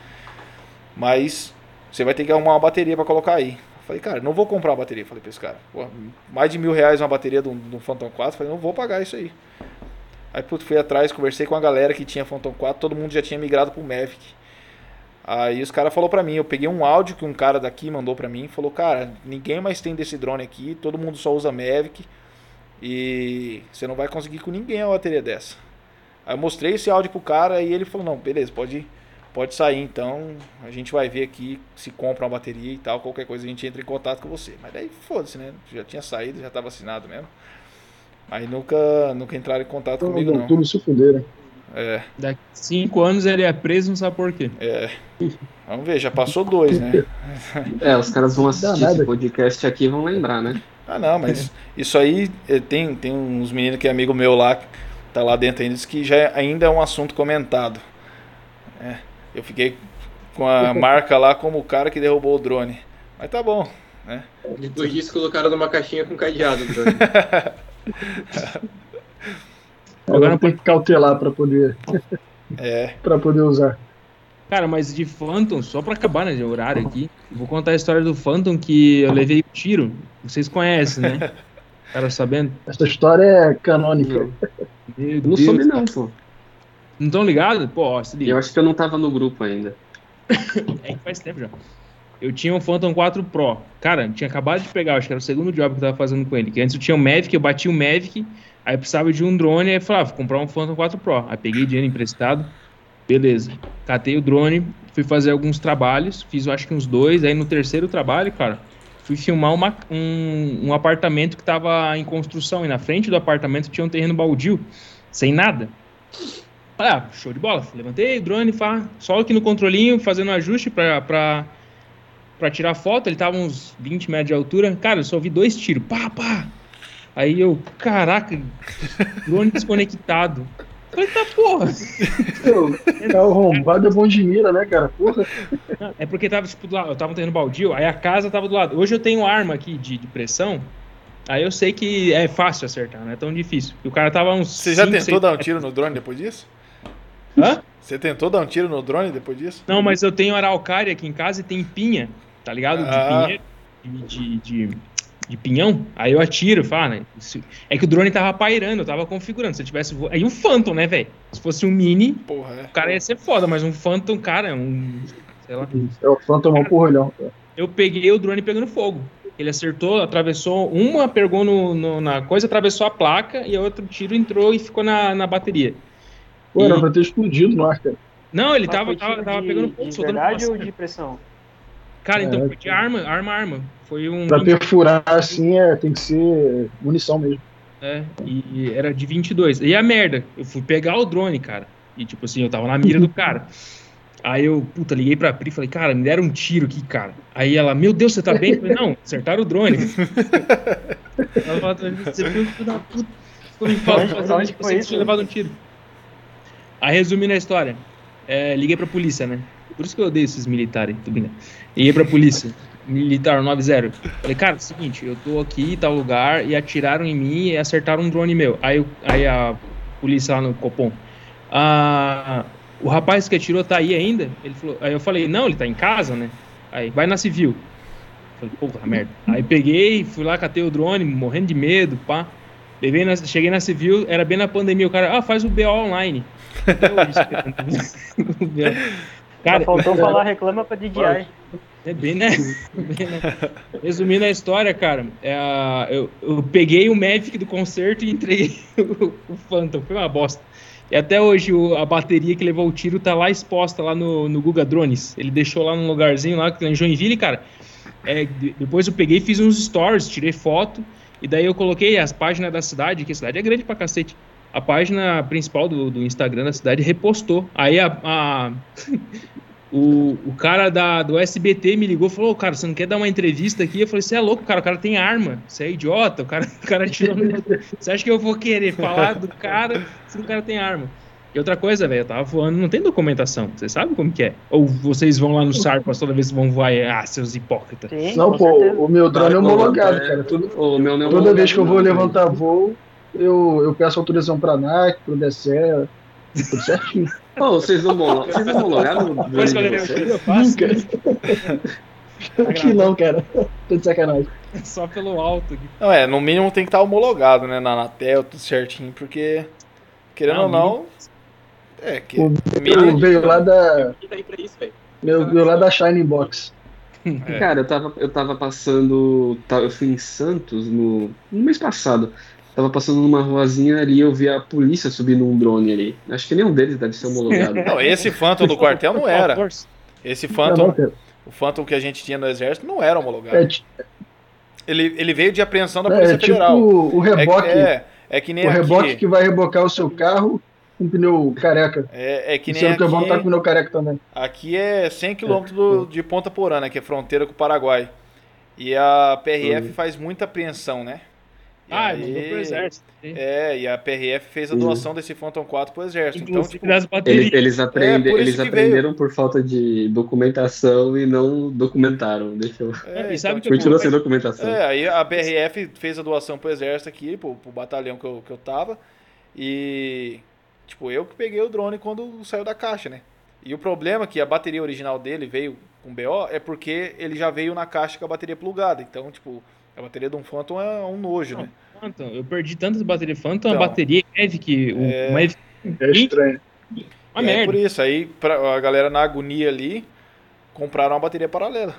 Mas você vai ter que arrumar uma bateria para colocar aí. Falei, cara, não vou comprar a bateria. Falei pra esse cara, mais de mil reais uma bateria do, Phantom 4. Falei, não vou pagar isso aí. Aí, putz, fui atrás, conversei com a galera que tinha Phantom 4, todo mundo já tinha migrado pro Mavic. Aí os caras falou pra mim, eu peguei um áudio que um cara daqui mandou pra mim, falou, cara, ninguém mais tem desse drone aqui, todo mundo só usa Mavic e você não vai conseguir com ninguém a bateria dessa. Aí eu mostrei esse áudio pro cara e ele falou, não, beleza, pode ir pode sair então, a gente vai ver aqui se compra uma bateria e tal, qualquer coisa a gente entra em contato com você. Mas daí foda-se, né? Já tinha saído, já estava assinado mesmo. Aí nunca, nunca entraram em contato então, comigo, não. Tudo se fuderam. É. Daqui cinco anos ele é preso, não sabe por quê. É. Vamos ver, já passou dois, né? É, os caras vão assistir esse podcast aqui e vão lembrar, né? Ah, não, mas isso aí eh, tem, tem uns meninos que é amigo meu lá, tá lá dentro ainda, diz que já ainda é um assunto comentado. É. Eu fiquei com a marca lá como o cara que derrubou o drone. Mas tá bom, né? Depois disso colocaram numa caixinha com cadeado o drone. Agora tem que cautelar para poder. É. para poder usar. Cara, mas de Phantom, só pra acabar né, de horário aqui, vou contar a história do Phantom que eu levei o tiro. Vocês conhecem, né? Cara sabendo? Essa história é canônica. Meu não soube não, pô. Não estão ligados? Pô, ó, se liga. Eu acho que eu não tava no grupo ainda. é que faz tempo já. Eu tinha um Phantom 4 Pro. Cara, tinha acabado de pegar, acho que era o segundo job que eu tava fazendo com ele. Que antes eu tinha o Mavic, eu bati o Mavic, aí eu precisava de um drone, aí eu falava, ah, vou comprar um Phantom 4 Pro. Aí peguei dinheiro emprestado, beleza. Catei o drone, fui fazer alguns trabalhos, fiz eu acho que uns dois, aí no terceiro trabalho, cara, fui filmar uma, um, um apartamento que tava em construção, e na frente do apartamento tinha um terreno baldio, sem nada. Ah, show de bola. Levantei o drone, fá, só aqui no controlinho, fazendo um ajuste pra, pra, pra tirar foto. Ele tava uns 20 metros de altura. Cara, eu só ouvi dois tiros. Pá, pá. Aí eu, caraca, drone desconectado. Falei, tá porra. Tá arrombado é bom de mira, né, cara? Porra. É porque tava, tipo, do lado, eu tava tendo baldio, aí a casa tava do lado. Hoje eu tenho arma aqui de, de pressão. Aí eu sei que é fácil acertar, não é tão difícil. o cara tava uns. Você já tentou dar um tiro no drone depois disso? Hã? Você tentou dar um tiro no drone depois disso? Não, mas eu tenho araucária aqui em casa e tem pinha, tá ligado? De ah. pinheiro, de, de, de, pinhão. Aí eu atiro, fala, né? É que o drone tava pairando, eu tava configurando. Se eu tivesse. Aí um Phantom, né, velho? Se fosse um Mini, Porra, é. o cara ia ser foda, mas um Phantom, cara, é um. Sei lá. É o Phantom é um porrolhão. Eu peguei o drone pegando fogo. Ele acertou, atravessou. Uma pegou no, no, na coisa, atravessou a placa e o outro tiro entrou e ficou na, na bateria. Pô, era pra ter explodido no ar, cara. Não, ele tava, tava, tava de, pegando fogo, soltando verdade ou de pressão? Cara, então foi de arma, arma, arma. Foi um. Pra perfurar assim é, tem que ser munição mesmo. É, e era de 22. E a merda, eu fui pegar o drone, cara. E tipo assim, eu tava na mira do cara. Aí eu, puta, liguei pra Pri e falei, cara, me deram um tiro aqui, cara. Aí ela, meu Deus, você tá bem? Eu falei, não, acertaram o drone. ela falou, você foi filho da puta. Ficou me falando, você tinha levado um tiro. Aí resumindo a história, é, liguei pra polícia, né? Por isso que eu odeio esses militares, tudo bem. Liguei pra polícia, militar 90. Falei, cara, é seguinte, eu tô aqui em tal lugar e atiraram em mim e acertaram um drone meu. Aí, aí a polícia lá no Copom, ah, o rapaz que atirou tá aí ainda? Ele falou, aí eu falei, não, ele tá em casa, né? Aí, vai na civil. Falei, porra, merda. Aí peguei, fui lá, catei o drone, morrendo de medo, pá. Na- cheguei na civil, era bem na pandemia, o cara, ah, faz o BO online. Cara, faltou falar reclama pra DJI. é bem, né? Bem, né? Resumindo a história, cara, é, eu, eu peguei o Mavic do concerto e entreguei o, o Phantom. Foi uma bosta. E até hoje o- a bateria que levou o tiro tá lá exposta lá no, no Guga Drones. Ele deixou lá num lugarzinho lá em Joinville, cara. É, de- depois eu peguei e fiz uns stories, tirei foto. E daí eu coloquei as páginas da cidade, que a cidade é grande pra cacete. A página principal do, do Instagram da cidade repostou. Aí a, a- o, o cara da, do SBT me ligou e falou: "Ô, cara, você não quer dar uma entrevista aqui? Eu falei: você é louco, cara, o cara tem arma, você é idiota, o cara, o cara tirou. Você acha que eu vou querer falar do cara se o cara tem arma? E outra coisa, velho, eu tava voando, não tem documentação, você sabe como que é? Ou vocês vão lá no Sarpas toda vez que vão voar, e, ah, seus hipócritas. Sim, Não, pô, certeza. o meu drone é homologado, é- cara. Tudo, O meu não é toda vez que eu vou não, levantar voo, eu, eu peço autorização pra ANAC, pro DCE, tudo certinho. Ô, vocês não homologam? Vocês não o que eu o tiro, eu faço Nunca. Aqui não, cara. Tô de sacanagem. só pelo alto. aqui. Não, é, no mínimo tem que estar homologado, né? Na Anatel, tudo certinho, porque, querendo Não, ou não. É, que. O mínimo- Eu veio lá da, meu, veio lá da Shining Box. É. Cara, eu tava, eu tava passando. tá, Eu fui em Santos no, no mês passado. Tava passando numa ruazinha ali eu vi a polícia subindo um drone ali. Acho que nenhum deles deve ser homologado. Não, esse Phantom do quartel não era. Esse Phantom, o Phantom que a gente tinha no exército não era homologado. É, Ele, ele veio de apreensão da é, Polícia tipo Federal. o É, reboque. que- é, é que nem o reboque aqui. que vai rebocar o seu carro com pneu careca. É, é que nem sendo que eu vou estar com aqui. pneu careca também. Aqui é 100 km do- de Ponta Porã, né? Que é fronteira com o Paraguai. E a PRF faz muita apreensão, né? E Ah, aí- mandou pro exército. É, e a PRF fez a Uhum. doação desse Phantom 4 pro exército. Então, tipo, das baterias. Eles, eles, aprendem, É, por isso eles aprenderam por falta de documentação e não documentaram. Deixa eu. é, E sabe então, que- tipo, Continua sem documentação. É, aí a BRF fez a doação pro exército aqui, pro, pro batalhão que eu, que eu tava. E, tipo, eu que peguei o drone quando saiu da caixa, né? E o problema é que a bateria original dele veio com BO é porque ele já veio na caixa com a bateria plugada. Então, tipo, a bateria de um Phantom é um nojo, né? Phantom. Eu perdi tantas baterias Phantom, a Então. bateria Mavic, o É. Mavic, É estranho. uma E é merda. por isso, aí pra, a galera na agonia ali compraram uma bateria paralela.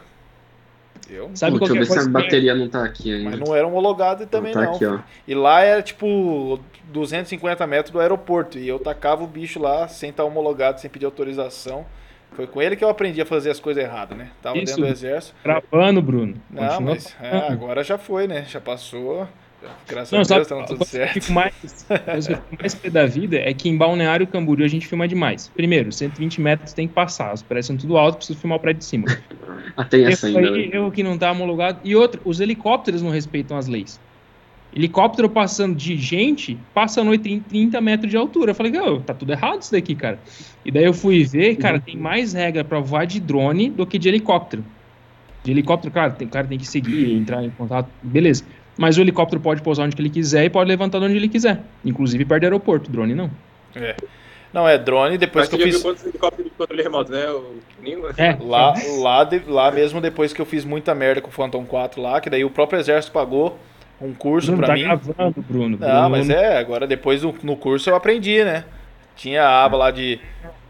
Eu, Sabe Pô, deixa eu qualquer ver se a bateria não tá aqui ainda. mas não era homologado também tá não. aqui, ó. E lá era tipo 250 metros do aeroporto. E eu tacava o bicho lá sem estar homologado, sem pedir autorização. Foi com ele que eu aprendi a fazer as coisas erradas, né? Tava Isso. dentro do exército. Gravando, Bruno. Não, Continua mas é, agora já foi, né? Já passou. Graças Não, a sabe, Deus, tá a tudo certo. fico mais, a coisa que eu fico mais pé da vida é que em Balneário Camboriú a gente filma demais. Primeiro, 120 metros tem que passar, os prédios são tudo alto, preciso filmar o prédio de cima. Ah, tem essa ainda. aí, né? eu que não tá homologado. E outra, os helicópteros não respeitam as leis. Helicóptero passando de gente, passa a noite em 30 metros de altura. Eu falei, "Ô, tá tudo errado isso daqui, cara. E daí eu fui ver, cara, tem mais regra pra voar de drone do que de helicóptero. De helicóptero, claro, tem, o cara tem que seguir, entrar em contato, beleza. Mas o helicóptero pode pousar onde que ele quiser e pode levantar de onde ele quiser. Inclusive perto do aeroporto, drone não. Não, é drone, depois Mas que eu fiz. quantos helicópteros de controle remoto, né? O? É, Lá, lá, de- lá mesmo, depois que eu fiz muita merda com o Phantom 4 lá, que daí o próprio exército pagou um curso pra tá mim. gravando, Bruno. Não, Bruno, mas é, agora depois do- no curso eu aprendi, né? Tinha a aba lá de,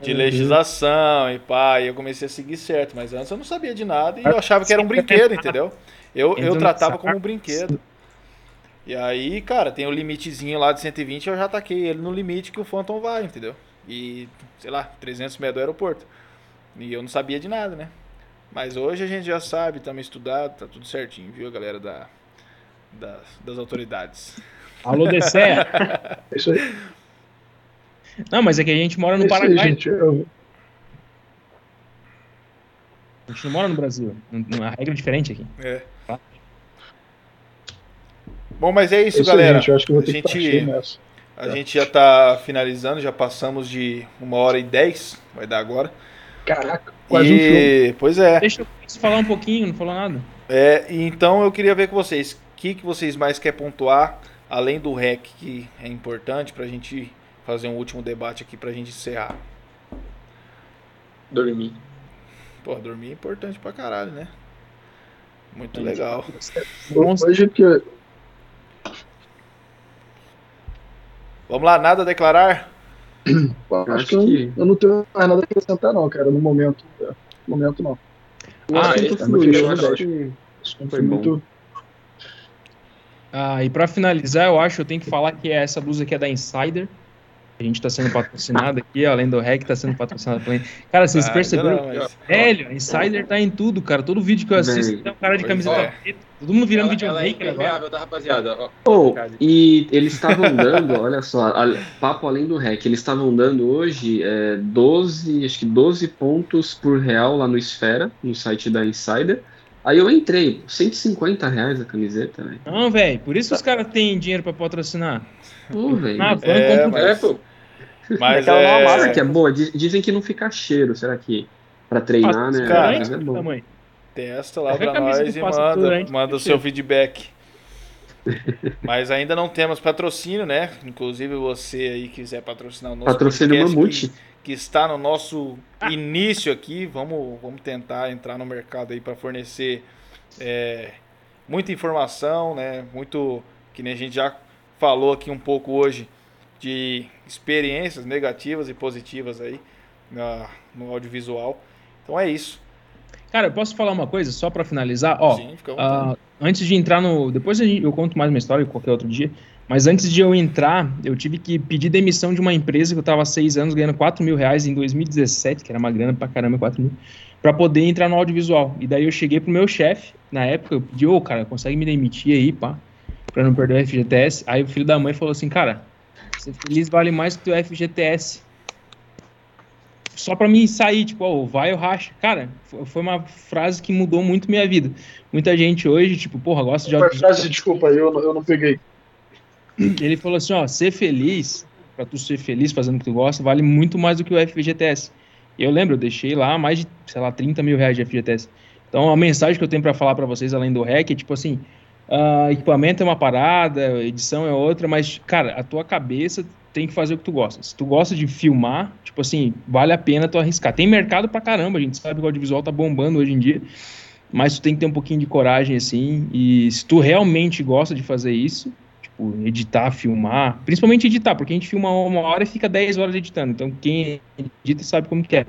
de legislação e pá, e eu comecei a seguir certo, mas antes eu não sabia de nada e eu achava que era um brinquedo, entendeu? Eu, eu no tratava como um brinquedo. E aí, cara, tem o limitezinho lá de 120, eu já taquei ele no limite que o Phantom vai, entendeu? E, sei lá, 300 metros do aeroporto. E eu não sabia de nada, né? Mas hoje a gente já sabe, estamos estudados, tá tudo certinho, viu, galera da, das, das autoridades. Alô, DCE. É isso aí. Não, mas é que a gente mora É no isso aí, Paraguai. gente. Eu- A gente não mora no Brasil. A regra é diferente aqui. É. Bom, mas é isso, é isso galera. gente. Eu acho que eu vou ter A gente-. A gente já tá finalizando, já passamos de uma hora e dez, vai dar agora. Caraca, quase um filme. E, pois é. Deixa eu falar um pouquinho, não falou nada. É, e então eu queria ver com vocês, que, que vocês mais querem pontuar, além do REC, que é importante pra gente fazer um último debate aqui pra gente encerrar. Dormir. Pô, dormir é importante pra caralho, né? Muito legal. Hoje que Vamos lá, nada a declarar? acho, acho que, eu- que- eu não tenho mais nada a acrescentar, não, cara, no momento. é, No momento, não. O Ah, fluiu, eu esse- acho que Isso foi Foi bom. Ah, e pra finalizar, eu acho que eu tenho que falar que essa blusa aqui é da Insider. A gente tá sendo patrocinado aqui, ó, além do REC, tá sendo patrocinado pela. Cara, vocês Ah, perceberam? não, mas- Velho, a Insider tá em tudo, cara. Todo vídeo que eu assisto tem um cara de camiseta é. preta. Todo mundo virando ela, ela é videomaker agora. tá, rapaziada? Oh, e eles estavam dando, olha só, a- papo além do REC, eles estavam dando hoje é, 12, acho que 12 pontos por real lá no Esfera, no site da Insider. Aí eu entrei, 150 reais a camiseta, velho. Não, velho, por isso que os caras têm dinheiro pra patrocinar. Pô, velho. Ah, É, mas- É, pô. Mas Aquela é... massa Será que é boa? Diz- Dizem que não fica cheiro, será que pra treinar, né? cara, Mas é bom. tamanho. Testa lá a pra camisa nós e manda, manda o seu feedback. Mas ainda não temos patrocínio, né? Inclusive você aí quiser patrocinar o nosso Patrocínio podcast Mamute. que, que está no nosso início aqui, vamos, vamos tentar entrar no mercado aí para fornecer é, muita informação, né? Muito que nem a gente já falou aqui um pouco hoje de experiências negativas e positivas aí na- no audiovisual. Então é isso. Cara, eu posso falar uma coisa só pra finalizar? Ó, Sim, fica à vontade. Ah, antes de entrar no. Depois eu conto mais uma história qualquer outro dia. Mas antes de eu entrar, eu tive que pedir demissão de uma empresa que eu estava há seis anos ganhando 4 mil reais em 2017, que era uma grana pra caramba, 4 mil, pra poder entrar no audiovisual. E daí eu cheguei pro meu chefe, na época, eu pedi, ô, cara, consegue me demitir aí, pá, pra não perder o FGTS. Aí o filho da mãe falou assim, cara, ser feliz vale mais que o FGTS. Só pra mim sair, tipo, ó, vai ou racha. Cara, fo- foi uma frase que mudou muito minha vida. Muita gente hoje, tipo, porra, gosta de Uma frase, desculpa, eu, não- eu não peguei. Ele falou assim, ó, ser feliz, pra tu ser feliz fazendo o que tu gosta, vale muito mais do que o FGTS. Eu lembro, eu deixei lá mais de, sei lá, 30 mil reais de FGTS. Então a mensagem que eu tenho pra falar pra vocês, além do REC, é tipo assim, ah, equipamento é uma parada, edição é outra, mas, cara, a tua cabeça tem que fazer o que tu gosta. Se tu gosta de filmar, tipo assim, vale a pena tu arriscar. Tem mercado pra caramba, a gente sabe que o audiovisual tá bombando hoje em dia, mas tu tem que ter um pouquinho de coragem, assim, e se tu realmente gosta de fazer isso, tipo, editar, filmar, principalmente editar, porque a gente filma uma hora e fica 10 horas editando, então quem edita sabe como que é.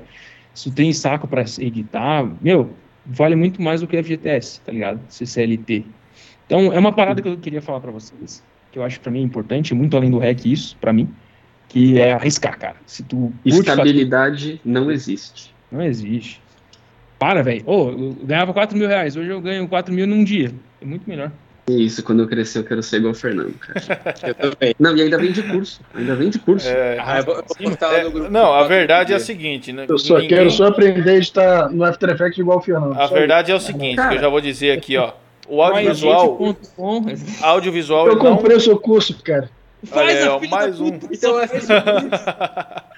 Se tu tem saco pra editar, meu, vale muito mais do que FGTS, tá ligado? CCLT. Então, é uma parada que eu queria falar pra vocês, que eu acho que pra mim é importante, muito além do REC isso, pra mim, que é arriscar, cara. Se tu curte fazer- Estabilidade não existe. não existe. Para, velho. Ô, eu ganhava 4 mil reais, hoje eu ganho 4 mil num dia. É muito melhor. Isso, quando eu crescer, eu quero ser igual o Fernando, cara. Eu também. Não, e ainda vem de curso. Ainda vem de curso. É, Ah, eu vou, eu vou postar lá é, no grupo. não, a verdade é a seguinte, né? Eu só ninguém- quero só aprender a editar no After Effects igual o Fernando. A verdade é o seguinte, que eu já vou dizer aqui, ó. O audiovisual, audiovisual Eu não comprei o seu curso, cara. Faz a filha mais da um. Então, é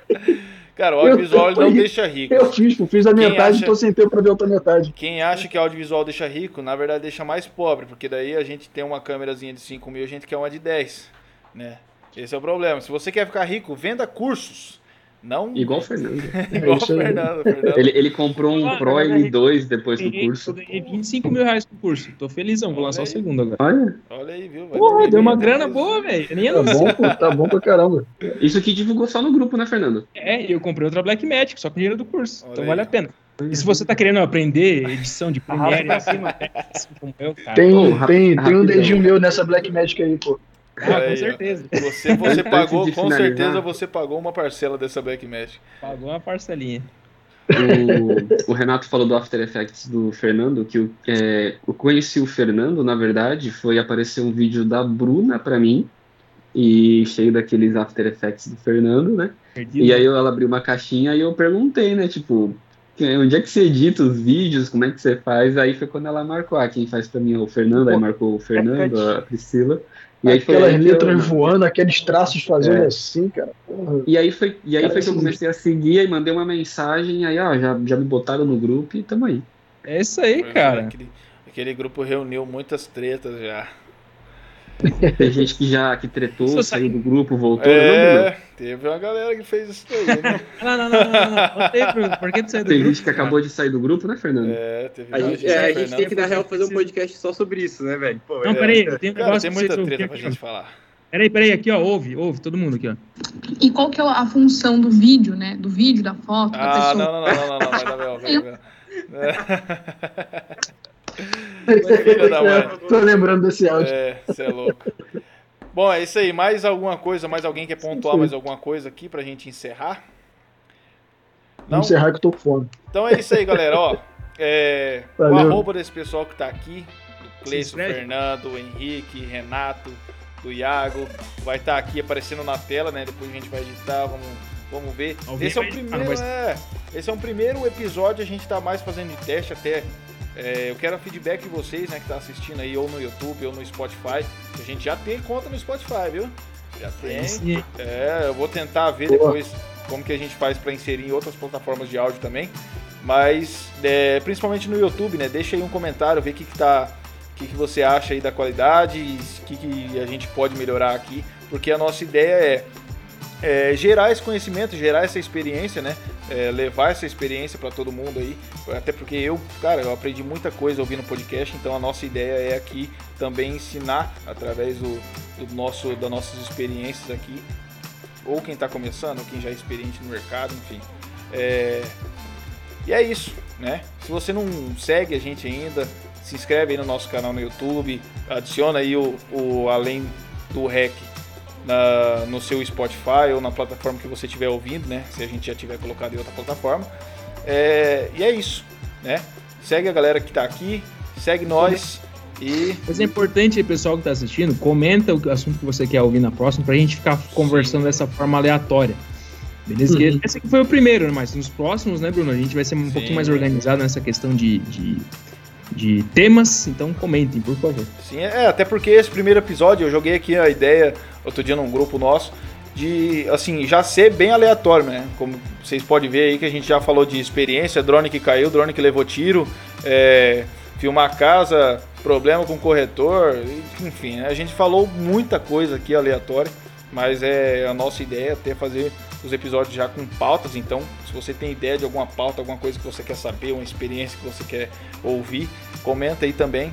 Cara, o audiovisual ele não Eu- deixa rico. Eu fiz, pô, fiz a Quem metade acha- e tô sem tempo pra ver outra metade. Quem acha que audiovisual deixa rico, na verdade deixa mais pobre, porque daí a gente tem uma câmerazinha de 5 mil, a gente quer uma de 10, né? Esse é o problema. Se você quer ficar rico, venda cursos. Não Igual o Fernando. igual o. Fernando. Fernando. Ele, ele comprou um Ah, Pro M2 depois do curso. Eu ganhei 25 mil reais pro curso. Tô felizão, vou lançar o segundo agora. Olha, Olha aí, viu? Vai Porra, deu uma grana mas- boa, velho. Eu Nem Tá bom, pô, tá bom pra caramba. isso aqui divulgou só no grupo, né, Fernando? É, e eu comprei outra Blackmagic, só com dinheiro do curso. Olha então aí. vale a pena. E se você tá querendo aprender edição de Premiere, assim como eu, cara. Tem, Pô, tem, tem um dedinho meu nessa Black Magic aí, pô. Ah, Olha com aí, ó. certeza. Você, você pagou, com finalizar. certeza você pagou uma parcela dessa Black Magic. Pagou uma parcelinha. O, o Renato falou do After Effects do Fernando, que eu, é, eu conheci o Fernando, na verdade, foi aparecer um vídeo da Bruna pra mim, e cheio daqueles After Effects do Fernando, né? Perdido. E aí eu- ela abriu uma caixinha e eu perguntei, né, tipo, onde é que você edita os vídeos, como é que você faz? Aí foi quando ela marcou, ah, quem faz pra mim é o Fernando, aí marcou o Fernando, a Priscila. E aí foi Aquelas letras eu... voando, aqueles traços fazendo é. assim, cara. Porra. E aí foi, e aí foi que eu comecei a seguir e mandei uma mensagem, aí ó, já, já me botaram no grupo e tamo aí. É isso aí, cara. Aquele, aquele grupo reuniu muitas tretas já. Tem gente que já que tretou, Isso saiu do grupo, voltou. É, não, teve uma galera que fez isso aí, né? não, não, não, não, não. não. Por que tu saiu do Tem grupo, gente que acabou de sair do grupo, né, Fernando? É, teve a gente, é, a gente tem que, na real, fazer um podcast só sobre isso, né, velho? Não, é. peraí, tem um cara, tem muita treta pra gente falar. Peraí, peraí, aqui, ó, ouve, ouve, todo mundo aqui, ó. E qual que é a função do vídeo, né? Do vídeo, da foto, ah, da pessoa? Ah, não, não, não, não, não, não, vai dar bel, vai dar bel. Tô lembrando desse áudio. É, você é louco. Bom, é isso aí. Mais alguma coisa? Mais alguém quer pontuar mais alguma coisa aqui pra gente encerrar? Não? Vamos encerrar que eu tô com fome. Então é isso aí, galera. Ó, é, o arroba desse pessoal que tá aqui, do Cleiton, Fernando, Henrique, Renato, do Iago, vai estar tá aqui aparecendo na tela, né? Depois a gente vai editar, vamos, vamos ver. esse é o primeiro, é, esse é um primeiro episódio, a gente tá mais fazendo de teste até é, eu quero feedback de vocês, né, que tá assistindo aí, ou no YouTube, ou no Spotify. A gente já tem conta no Spotify, viu? Já tem. É, eu vou tentar ver Boa. depois como que a gente faz para inserir em outras plataformas de áudio também. Mas, é, principalmente no YouTube, né? Deixa aí um comentário, ver o que, que tá. O que, que você acha aí da qualidade o que, que a gente pode melhorar aqui. Porque a nossa ideia é, é gerar esse conhecimento, gerar essa experiência, né? É, levar essa experiência para todo mundo aí. Até porque eu, cara, eu aprendi muita coisa ouvindo podcast, então a nossa ideia é aqui também ensinar através do, do nosso, das nossas experiências aqui. Ou quem está começando, ou quem já é experiente no mercado, enfim. É, e é isso, né? Se você não segue a gente ainda, se inscreve aí no nosso canal no YouTube, adiciona aí o, o Além do REC na, no seu Spotify ou na plataforma que você estiver ouvindo, né? Se a gente já tiver colocado em outra plataforma. É, e é isso, né? Segue a galera que está aqui, segue nós e. Mas é importante, pessoal que está assistindo, comenta o assunto que você quer ouvir na próxima para a gente ficar conversando Sim. dessa forma aleatória. Beleza? Uhum. Esse aqui foi o primeiro, né? mas nos próximos, né, Bruno? A gente vai ser um Sim. pouquinho mais organizado nessa questão de, de de temas, então comentem, por favor. Sim, é, até porque esse primeiro episódio eu joguei aqui a ideia outro dia num grupo nosso de assim já ser bem aleatório, né? Como vocês podem ver aí que a gente já falou de experiência, drone que caiu, drone que levou tiro, é, filmar casa, problema com corretor, enfim, né? a gente falou muita coisa aqui aleatória, mas é a nossa ideia até fazer os episódios já com pautas, então se você tem ideia de alguma pauta, alguma coisa que você quer saber, uma experiência que você quer ouvir, comenta aí também.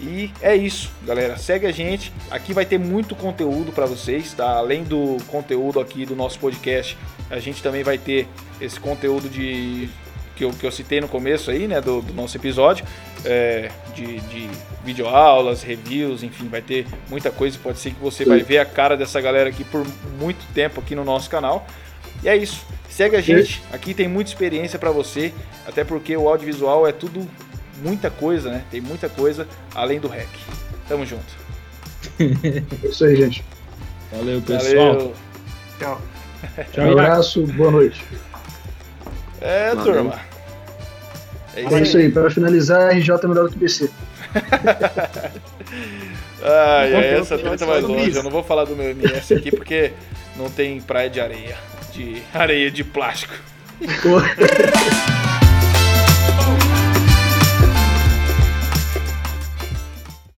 E é isso, galera. Segue a gente. Aqui vai ter muito conteúdo para vocês, tá? Além do conteúdo aqui do nosso podcast, a gente também vai ter esse conteúdo de que eu, que eu citei no começo aí, né, do, do nosso episódio, é, de, de videoaulas, reviews, enfim, vai ter muita coisa. Pode ser que você vai ver a cara dessa galera aqui por muito tempo aqui no nosso canal. E é isso. Segue a gente. Aqui tem muita experiência para você, até porque o audiovisual é tudo muita coisa, né? Tem muita coisa além do REC. Tamo junto. É isso aí, gente. Valeu, pessoal. Valeu. Tchau. Tchau. Um abraço, boa noite. É, Valeu. turma. É isso, é isso aí. Para finalizar, RJ é melhor do que BC. ah, é, essa treta vai longe. Eu não vou falar do meu MS aqui porque não tem praia de areia. De areia de plástico.